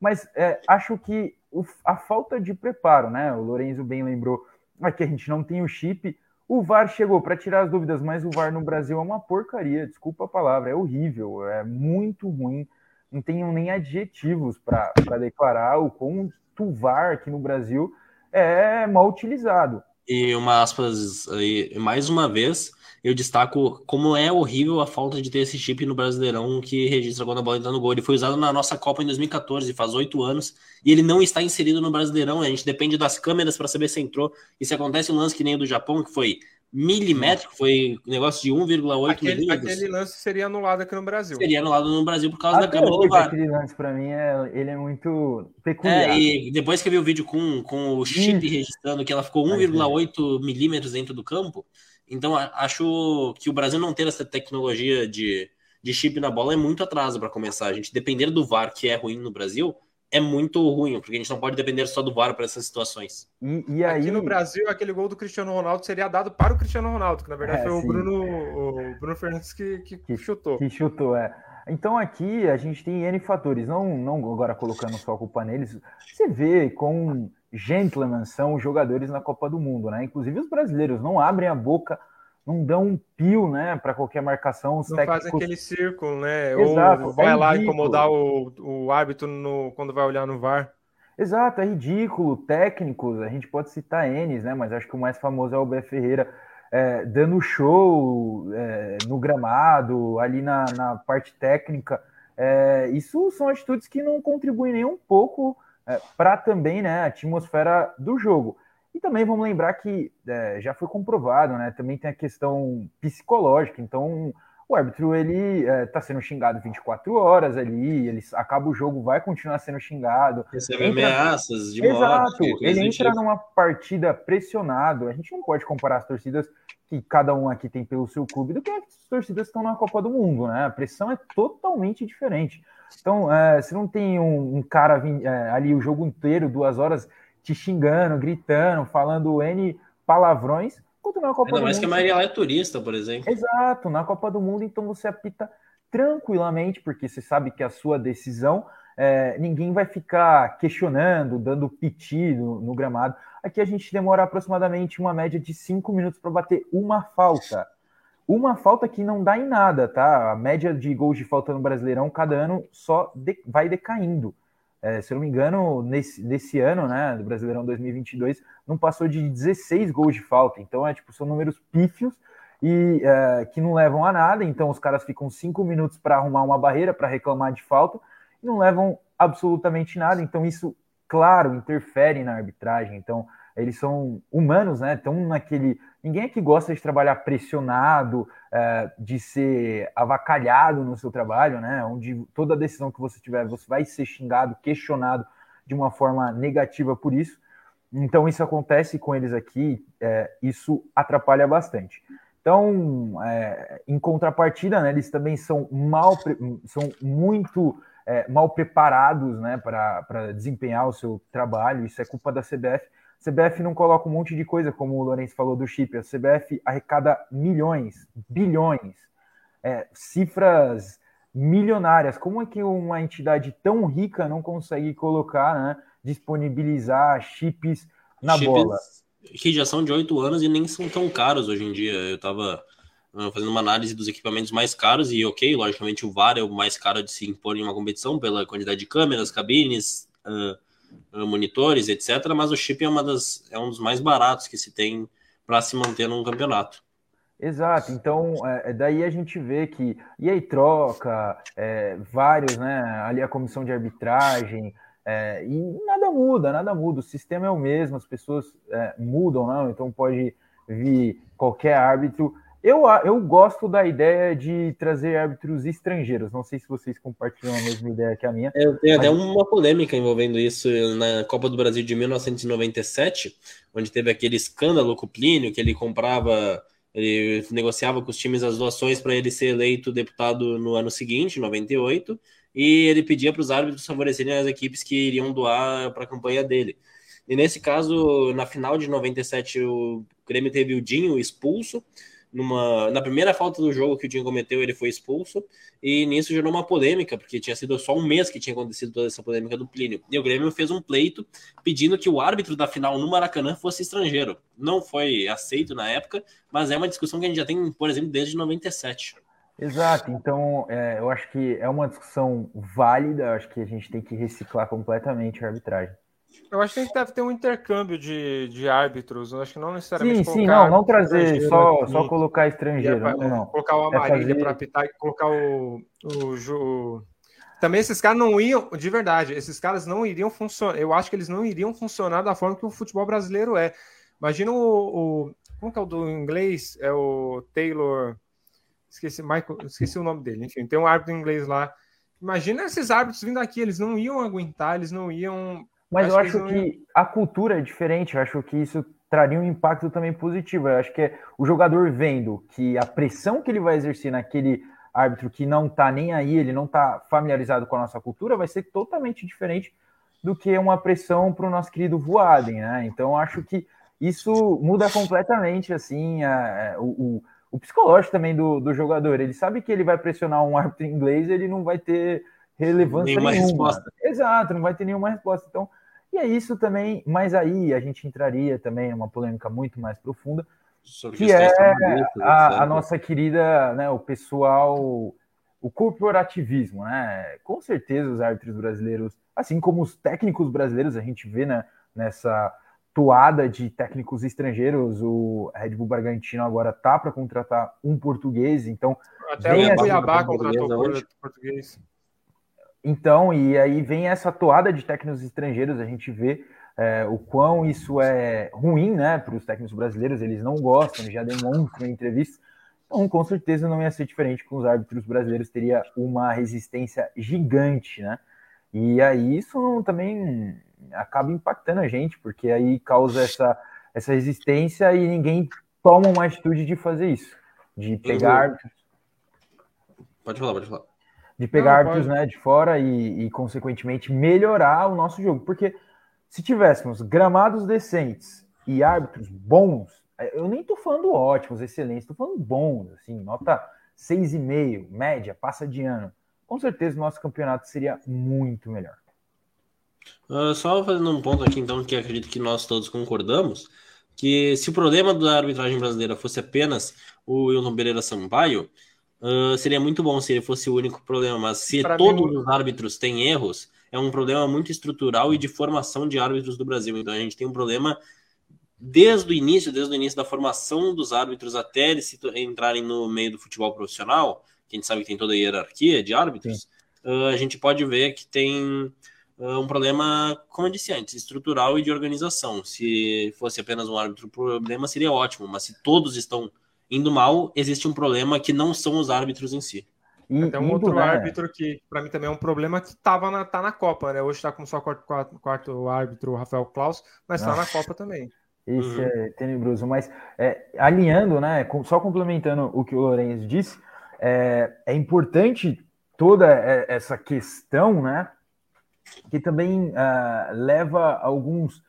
mas é, acho que o, a falta de preparo, né? O Lorenzo bem lembrou aqui a gente não tem o chip. O VAR chegou para tirar as dúvidas, mas o VAR no Brasil é uma porcaria, desculpa a palavra, é horrível, é muito ruim. Não tenho nem adjetivos para declarar o quanto o VAR aqui no Brasil é mal utilizado. E uma aspas aí, mais uma vez, eu destaco como é horrível a falta de ter esse chip no Brasileirão que registra quando a bola entra no gol. Ele foi usado na nossa Copa em 2014, faz oito anos, e ele não está inserido no Brasileirão. A gente depende das câmeras para saber se entrou. E se acontece um lance que nem o do Japão, que foi milimétrico, foi um negócio de 1,8 milímetros. Aquele lance seria anulado aqui no Brasil. Seria anulado no Brasil por causa Até da câmera do VAR. Aquele lance, para mim, é, ele é muito peculiar. É, e depois que eu vi o vídeo com, com o chip registrando que ela ficou 1,8 milímetros dentro do campo, então, acho que o Brasil não ter essa tecnologia de, de chip na bola é muito atraso para começar. A gente depender do VAR, que é ruim no Brasil, é muito ruim, porque a gente não pode depender só do VAR para essas situações. E, e, aí... Aqui no Brasil, aquele gol do Cristiano Ronaldo seria dado para o Cristiano Ronaldo, que na verdade é, foi o Bruno, o Bruno Fernandes que, que, que, chutou. Que chutou, é. Então aqui a gente tem N fatores, não, não agora colocando só a culpa neles. Você vê com gentlemen são os jogadores na Copa do Mundo, né? Inclusive os brasileiros não abrem a boca, não dão um pio, né, para qualquer marcação. Os não técnicos... fazem aquele círculo, né? Exato, Ou vai é lá incomodar o, o árbitro no, quando vai olhar no VAR. Exato, é ridículo. Técnicos, a gente pode citar Enes, né? Mas acho que o mais famoso é o Bé Ferreira. É, dando show é, no gramado, ali na, na parte técnica. É, isso são atitudes que não contribuem nem um pouco é, para também né, a atmosfera do jogo. E também vamos lembrar que é, já foi comprovado, né? Também tem a questão psicológica. Então, o árbitro ele está é, tá sendo xingado 24 horas ali, ele acaba o jogo, vai continuar sendo xingado. Recebe entra... ameaças de Exato, morte. Ele entra numa partida pressionado. A gente não pode comparar as torcidas que cada um aqui tem pelo seu clube do que as torcidas que estão na Copa do Mundo, né? A pressão é totalmente diferente. Então, é, você não tem um, um cara é, ali o jogo inteiro, duas horas, te xingando, gritando, falando N palavrões, quanto na Copa Ainda do mais Mundo. mais que a Maria é turista, por exemplo. Exato, na Copa do Mundo, então você apita tranquilamente, porque você sabe que a sua decisão, é, ninguém vai ficar questionando, dando piti no, no, gramado. Aqui a gente demora aproximadamente uma média de cinco minutos para bater uma falta. Uma falta que não dá em nada, tá? A média de gols de falta no Brasileirão cada ano só de, vai decaindo. É, se eu não me engano, nesse, nesse ano, né, do Brasileirão 2022, não passou de 16 gols de falta. Então, é tipo, são números pífios e é, que não levam a nada. Então, os caras ficam cinco minutos para arrumar uma barreira, para reclamar de falta, e não levam absolutamente nada. Então, isso, claro, interfere na arbitragem. Então, eles são humanos, né? Estão naquele. Ninguém aqui gosta de trabalhar pressionado, é, de ser avacalhado no seu trabalho, né? Onde toda decisão que você tiver, você vai ser xingado, questionado de uma forma negativa por isso. Então, isso acontece com eles aqui, é, isso atrapalha bastante. Então, é, em contrapartida, né, eles também são mal, são muito é, mal preparados né, para desempenhar o seu trabalho. Isso é culpa da CBF CBF não coloca um monte de coisa, como o Lourenço falou do chip. A CBF arrecada milhões, bilhões, é, cifras milionárias. Como é que uma entidade tão rica não consegue colocar, né, disponibilizar chips na chips bola? Que já são de oito anos e nem são tão caros hoje em dia. Eu estava uh, fazendo uma análise dos equipamentos mais caros e, ok, logicamente o VAR é o mais caro de se impor em uma competição pela quantidade de câmeras, cabines, uh, monitores, etc. Mas o chip é, uma das, é um dos mais baratos que se tem para se manter num campeonato. Exato, então é, é, daí a gente vê que e aí troca é, vários, né? Ali a comissão de arbitragem é, e nada muda, nada muda. O sistema é o mesmo, as pessoas é, mudam, não? Então pode vir qualquer árbitro eu, eu gosto da ideia de trazer árbitros estrangeiros. Não sei se vocês compartilham a mesma ideia que a minha. Eu tenho mas... até uma polêmica envolvendo isso na Copa do Brasil de 1997, onde teve aquele escândalo com o Plínio, que ele comprava, ele negociava com os times as doações para ele ser eleito deputado no ano seguinte, 98, e ele pedia para os árbitros favorecerem as equipes que iriam doar para a campanha dele. E nesse caso, na final de 97, o Grêmio teve o Dinho expulso numa, na primeira falta do jogo que o Dinho cometeu, ele foi expulso, e nisso gerou uma polêmica, porque tinha sido só um mês que tinha acontecido toda essa polêmica do Plínio. E o Grêmio fez um pleito pedindo que o árbitro da final no Maracanã fosse estrangeiro. Não foi aceito na época, mas é uma discussão que a gente já tem, por exemplo, desde 97. Exato, então é, eu acho que é uma discussão válida, acho que a gente tem que reciclar completamente a arbitragem. Eu acho que a gente deve ter um intercâmbio de, de árbitros. Eu acho que não necessariamente. Sim, sim, não, não trazer, só, só colocar estrangeiro. Pra, não, não. Colocar o Amarília é para apitar, colocar o, o, o, Também esses caras não iam, de verdade, esses caras não iriam funcionar. Eu acho que eles não iriam funcionar da forma que o futebol brasileiro é. Imagina o. o como que é o do inglês? É o Taylor. Esqueci, Michael, esqueci o nome dele. Enfim, tem um árbitro inglês lá. Imagina esses árbitros vindo aqui, eles não iam aguentar, eles não iam mas acho eu acho que, que a cultura é diferente, eu acho que isso traria um impacto também positivo. Eu acho que é o jogador vendo que a pressão que ele vai exercer naquele árbitro que não tá nem aí, ele não tá familiarizado com a nossa cultura, vai ser totalmente diferente do que uma pressão para o nosso querido Voaden, né? Então acho que isso muda completamente assim a, a, o, o, psicológico também do, do jogador. Ele sabe que ele vai pressionar um árbitro inglês, ele não vai ter relevância nenhuma. nenhuma. Resposta. Exato, não vai ter nenhuma resposta. Então e é isso também, mas aí a gente entraria também numa polêmica muito mais profunda, Sobre que é a, a, nossa querida, né, o pessoal, o corporativismo, né? Com certeza os árbitros brasileiros, assim como os técnicos brasileiros, a gente vê né, nessa toada de técnicos estrangeiros, o Red Bull Bragantino agora tá para contratar um português, então até o Cuiabá contratou português. Então, e aí vem essa toada de técnicos estrangeiros, a gente vê é, o quão isso é ruim né, para os técnicos brasileiros, eles não gostam, já demonstram em entrevistas. Então, com certeza não ia ser diferente com os árbitros brasileiros, teria uma resistência gigante, né? E aí isso também acaba impactando a gente, porque aí causa essa, essa resistência e ninguém toma uma atitude de fazer isso, de pegar. Pode falar, pode falar de pegar árbitros né, de fora e, e, consequentemente, melhorar o nosso jogo. Porque se tivéssemos gramados decentes e árbitros bons, é, eu nem estou falando ótimos, excelentes, estou falando bons, assim, nota 6,5, média, passa de ano. Com certeza o nosso campeonato seria muito melhor. Uh, só fazendo um ponto aqui, então, que acredito que nós todos concordamos, que se o problema da arbitragem brasileira fosse apenas o Wilton Pereira Sampaio, uh, seria muito bom se ele fosse o único problema, mas se pra todos mim... os árbitros têm erros, é um problema muito estrutural e de formação de árbitros do Brasil. Então a gente tem um problema desde o início, desde o início da formação dos árbitros até eles entrarem no meio do futebol profissional, que a gente sabe que tem toda a hierarquia de árbitros, uh, a gente pode ver que tem uh, um problema, como eu disse antes, estrutural e de organização. Se fosse apenas um árbitro, o problema seria ótimo, mas se todos estão indo mal, existe um problema que não são os árbitros em si. Até um outro né? árbitro que, para mim, também é um problema que tava na, tá na Copa, né? Hoje está como só quarto, quarto, quarto árbitro, o Rafael Klaus, mas está na Copa também. Isso uhum. é tenebroso. Mas é, alinhando, né? Só complementando o que o Lourenço disse, é, é importante toda essa questão, né? Que também uh, leva a alguns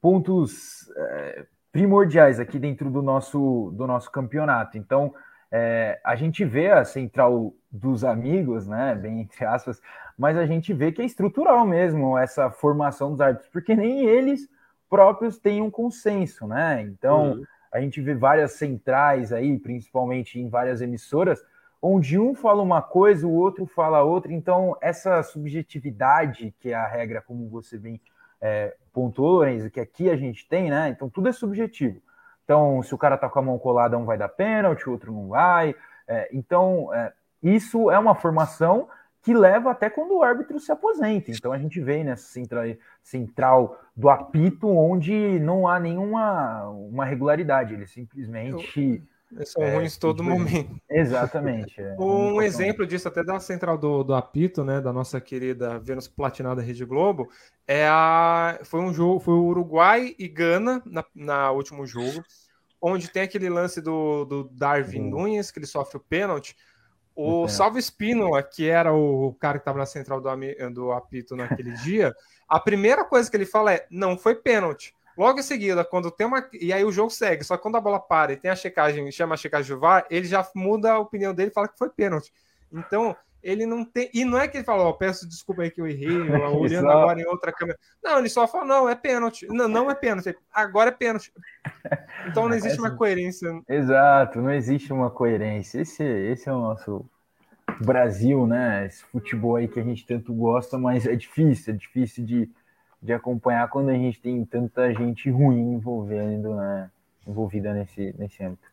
pontos uh, primordiais aqui dentro do nosso, do nosso campeonato. Então, é, a gente vê a central dos amigos, né? Bem entre aspas, mas a gente vê que é estrutural mesmo essa formação dos árbitros, porque nem eles próprios têm um consenso, né? Então, uhum. a gente vê várias centrais aí, principalmente em várias emissoras, onde um fala uma coisa, o outro fala outra. Então, essa subjetividade, que é a regra, como você bem é, pontuou, Lorenzo, que aqui a gente tem, né? Então, tudo é subjetivo. Então, se o cara tá com a mão colada, um vai dar pênalti, o outro não vai. É, então, é, isso é uma formação que leva até quando o árbitro se aposenta. Então a gente vê nessa central, central do apito onde não há nenhuma uma regularidade, ele simplesmente. Eles são é, ruins todo momento. Exatamente. É, um exemplo disso, até da central do, do apito, né, da nossa querida Vênus Platinada Rede Globo, é a, foi um jogo, foi o Uruguai e Gana na, na último jogo, onde tem aquele lance do, do Darwin uhum. Nunes, que ele sofre o pênalti. O Salvo Espínola, que era o cara que estava na central do, do apito naquele [LAUGHS] dia, a primeira coisa que ele fala é: não foi pênalti. Logo em seguida, quando tem uma. E aí o jogo segue, só que quando a bola para e tem a checagem, chama a checagem de VAR, ele já muda a opinião dele e fala que foi pênalti. Então, ele não tem. E não é que ele fala, ó, oh, peço desculpa aí que eu errei, [LAUGHS] olhando agora em outra câmera. Não, ele só fala, não, é pênalti. Não, não é pênalti. Agora é pênalti. Então não existe uma [LAUGHS] coerência. Exato, não existe uma coerência. Esse, esse é o nosso Brasil, né? Esse futebol aí que a gente tanto gosta, mas é difícil, é difícil de, de acompanhar quando a gente tem tanta gente ruim envolvendo, né? Envolvida nesse, nesse âmbito.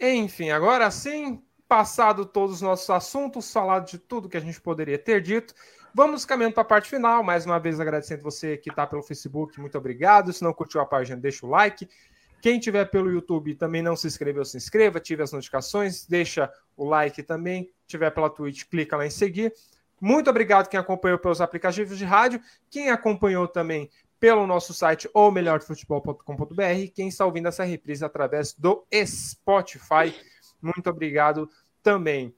Enfim, agora sim, passado todos os nossos assuntos, falado de tudo que a gente poderia ter dito. Vamos caminhando para a parte final. Mais uma vez agradecendo você que está pelo Facebook, muito obrigado. Se não curtiu a página, deixa o like. Quem tiver pelo YouTube também não se inscreveu, se inscreva, ative as notificações, deixa o like também. Tiver pela Twitch, clica lá em seguir. Muito obrigado quem acompanhou pelos aplicativos de rádio, quem acompanhou também pelo nosso site ou melhorfutebol.com.br, quem está ouvindo essa reprise através do Spotify. Muito obrigado também.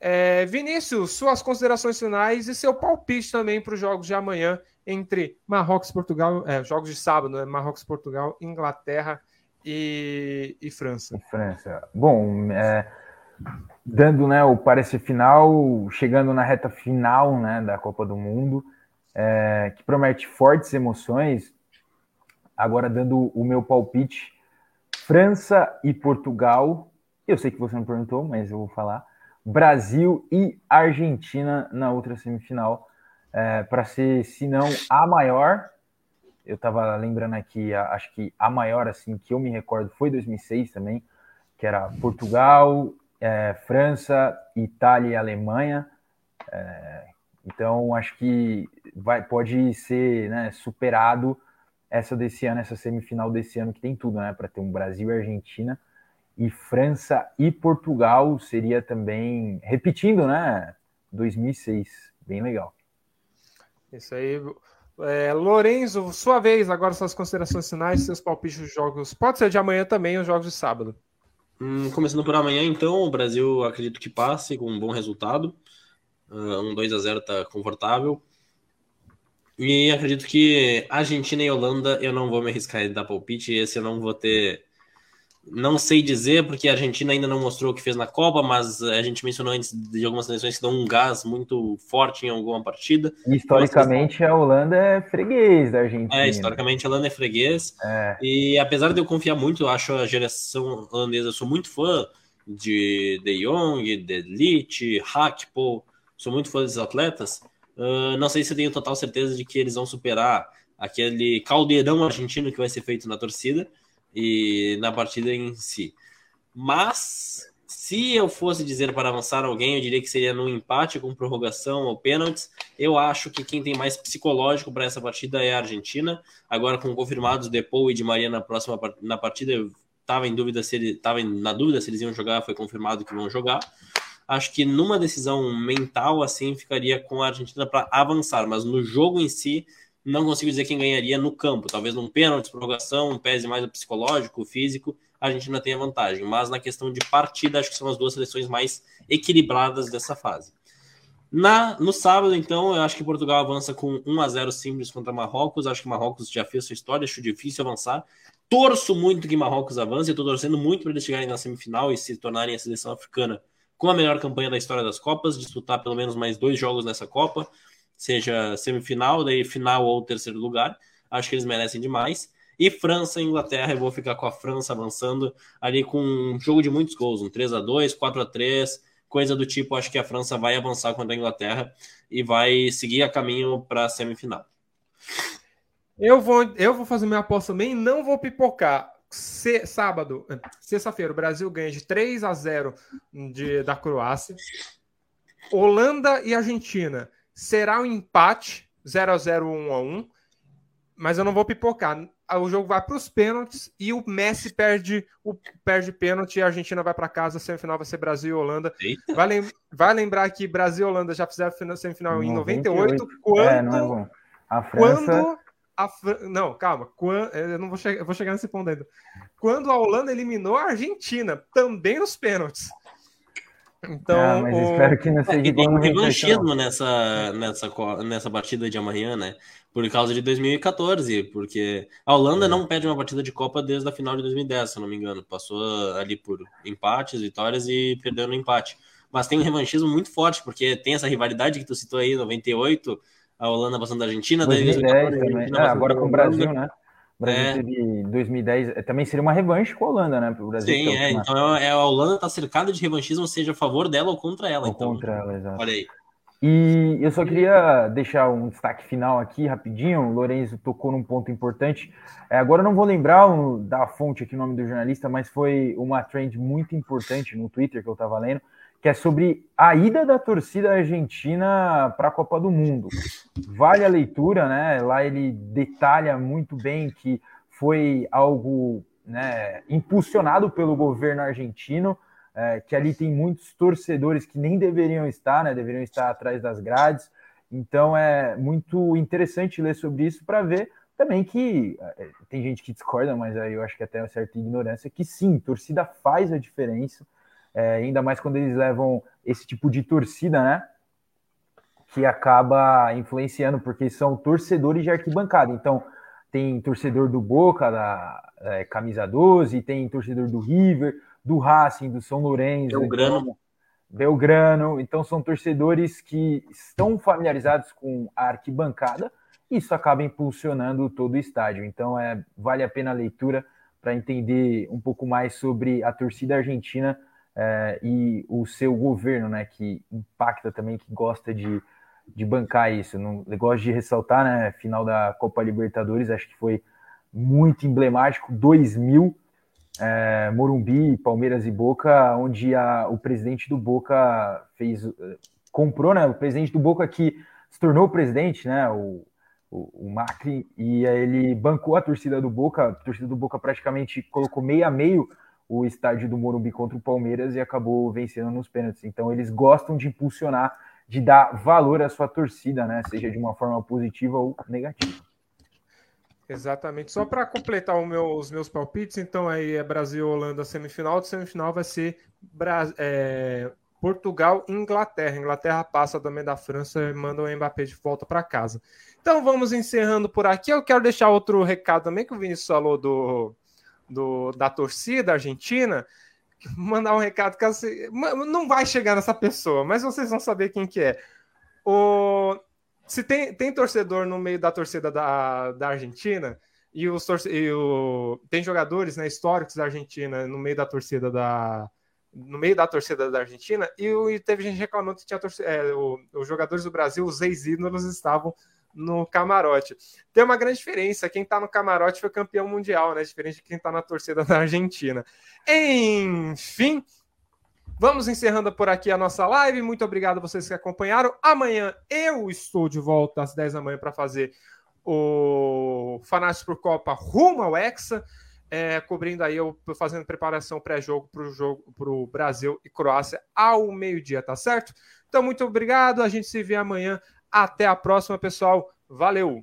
É, Vinícius, suas considerações finais e seu palpite também para os jogos de amanhã entre Marrocos e Portugal, é, jogos de sábado, né? Marrocos, Portugal, Inglaterra e, e França. França. Bom, é, dando né, o parecer final, chegando na reta final né, da Copa do Mundo, é, que promete fortes emoções. Agora, dando o meu palpite, França e Portugal eu sei que você não perguntou, mas eu vou falar. Brasil e Argentina na outra semifinal, é, para ser, se não a maior. Eu estava lembrando aqui, acho que a maior, assim, que eu me recordo foi 2006 também, que era Portugal, é, França, Itália e Alemanha. É, então, acho que vai, pode ser né, superado essa desse ano, essa semifinal desse ano, que tem tudo, né? Para ter um Brasil e Argentina e França e Portugal seria também, repetindo, né? 2006, bem legal. Isso aí. É, Lorenzo, sua vez, agora suas considerações finais, seus palpites dos jogos. Pode ser de amanhã também, os jogos de sábado. Hum, começando por amanhã, então, o Brasil acredito que passe com um bom resultado. Uh, um 2 a 0 tá confortável. E acredito que Argentina e Holanda eu não vou me arriscar em dar palpite. Esse eu não vou ter Não sei dizer, porque a Argentina ainda não mostrou o que fez na Copa, mas a gente mencionou antes de algumas seleções que dão um gás muito forte em alguma partida. historicamente, a Holanda é freguês da Argentina. É, historicamente, a Holanda é freguês. É. E apesar de eu confiar muito, eu acho a geração holandesa, eu sou muito fã de De Jong, De Ligt, Hakpo, sou muito fã desses atletas. Uh, não sei se eu tenho total certeza de que eles vão superar aquele caldeirão argentino que vai ser feito na torcida e na partida em si. Mas se eu fosse dizer para avançar alguém, eu diria que seria no empate com prorrogação ou pênaltis. Eu acho que quem tem mais psicológico para essa partida é a Argentina. Agora com confirmados Depou e Di Maria na próxima na partida, eu estava em dúvida se ele estava na dúvida se eles iam jogar, foi confirmado que vão jogar. Acho que numa decisão mental assim ficaria com a Argentina para avançar, mas no jogo em si não consigo dizer quem ganharia no campo. Talvez num pênalti, prorrogação, um pese mais psicológico, físico, a Argentina tenha vantagem. Mas na questão de partida, acho que são as duas seleções mais equilibradas dessa fase. Na, no sábado, então, eu acho que Portugal avança com 1 a 0 simples contra Marrocos. Acho que Marrocos já fez sua história, acho difícil avançar. Torço muito que Marrocos avance, eu estou torcendo muito para eles chegarem na semifinal e se tornarem a seleção africana com a melhor campanha da história das Copas, disputar pelo menos mais dois jogos nessa Copa seja semifinal, daí final ou terceiro lugar. Acho que eles merecem demais. E França e Inglaterra, eu vou ficar com a França avançando ali com um jogo de muitos gols, um 3 a 2 4 a 3 coisa do tipo. Acho que a França vai avançar contra a Inglaterra e vai seguir a caminho para a semifinal. Eu vou, eu vou fazer minha aposta também, não vou pipocar. Se, sábado, sexta-feira, o Brasil ganha de 3 a 0 de, da Croácia. Holanda e Argentina será um empate 0 a 0 1 a 1 mas eu não vou pipocar. O jogo vai para os pênaltis e o Messi perde o perde pênalti e a Argentina vai para casa. A semifinal vai ser Brasil e Holanda. Vai, lem vai, lembrar que Brasil e Holanda já fizeram a semifinal em 98, 98 quando é, não é bom. A França quando a Fran... não, calma, quando... eu não vou, che... eu vou chegar nesse ponto ainda. Quando a Holanda eliminou a Argentina, também nos pênaltis. Então, ah, mas o... espero que não seja e tem um revanchismo nessa, nessa, nessa partida de amanhã, né? Por causa de 2014, porque a Holanda é. não perde uma partida de Copa desde a final de 2010, se eu não me engano. Passou ali por empates, vitórias e perdeu no empate. Mas tem um revanchismo muito forte, porque tem essa rivalidade que tu citou aí, 98, a Holanda passando da Argentina, 2010 daí 2014, também. É, agora com o Brasil, né? O Brasil é. teve 2010, é, também seria uma revanche com a Holanda, né? Para o Brasil. Sim, é, então é, a Holanda está cercada de revanchismo, seja a favor dela ou contra ela. Ou então, contra ela, exato. Olha aí. E eu só queria deixar um destaque final aqui, rapidinho. O Lourenço tocou num ponto importante. É, agora eu não vou lembrar o, da fonte aqui, o nome do jornalista, mas foi uma trend muito importante no Twitter que eu estava lendo, que é sobre a ida da torcida argentina para a Copa do Mundo. Vale a leitura, né? Lá ele detalha muito bem que foi algo né, impulsionado pelo governo argentino, é, que ali tem muitos torcedores que nem deveriam estar, né? Deveriam estar atrás das grades. Então é muito interessante ler sobre isso para ver também que é, tem gente que discorda, mas aí eu acho que até uma certa ignorância, que sim, torcida faz a diferença é, ainda mais quando eles levam esse tipo de torcida, né? Que acaba influenciando, porque são torcedores de arquibancada. Então, tem torcedor do Boca, da é, camisa 12, tem torcedor do River, do Racing, do São Lourenço. Belgrano. Então, Belgrano. Então, são torcedores que estão familiarizados com a arquibancada. Isso acaba impulsionando todo o estádio. Então, é, vale a pena a leitura para entender um pouco mais sobre a torcida argentina é, e o seu governo, né, que impacta também, que gosta de, de bancar isso. Não, eu gosto de ressaltar, né, final da Copa Libertadores, acho que foi muito emblemático, 2000, é, Morumbi, Palmeiras e Boca, onde a, o presidente do Boca fez, comprou, né, o presidente do Boca que se tornou presidente, né, o, o, o Macri, e ele bancou a torcida do Boca, a torcida do Boca praticamente colocou meio a meio o estádio do Morumbi contra o Palmeiras e acabou vencendo nos pênaltis. Então eles gostam de impulsionar, de dar valor à sua torcida, né? Seja de uma forma positiva ou negativa. Exatamente. Só para completar meu, os meus palpites, então aí é Brasil Holanda semifinal, de semifinal vai ser Bra é, Portugal e Inglaterra. Inglaterra passa também da França e manda o Mbappé de volta para casa. Então vamos encerrando por aqui. Eu quero deixar outro recado também que o Vinícius falou do do, da torcida argentina, mandar um recado que assim, não vai chegar nessa pessoa, mas vocês vão saber quem que é. O, se tem, tem torcedor no meio da torcida da, da Argentina e os e o, tem jogadores né, históricos da Argentina no meio da torcida da no meio da torcida da Argentina e, e teve gente reclamando que tinha torcida, é, o, os jogadores do Brasil, os ex-ídolos estavam no camarote. Tem uma grande diferença, quem está no camarote foi campeão mundial, né? Diferente de quem está na torcida da Argentina. Enfim, vamos encerrando por aqui a nossa live. Muito obrigado a vocês que acompanharam. Amanhã eu estou de volta às 10 da manhã para fazer o Fanáticos por Copa rumo ao Hexa. É, cobrindo aí, eu fazendo preparação pré-jogo para o jogo para o Brasil e Croácia ao meio-dia, tá certo? Então, muito obrigado. A gente se vê amanhã. Até a próxima, pessoal. Valeu!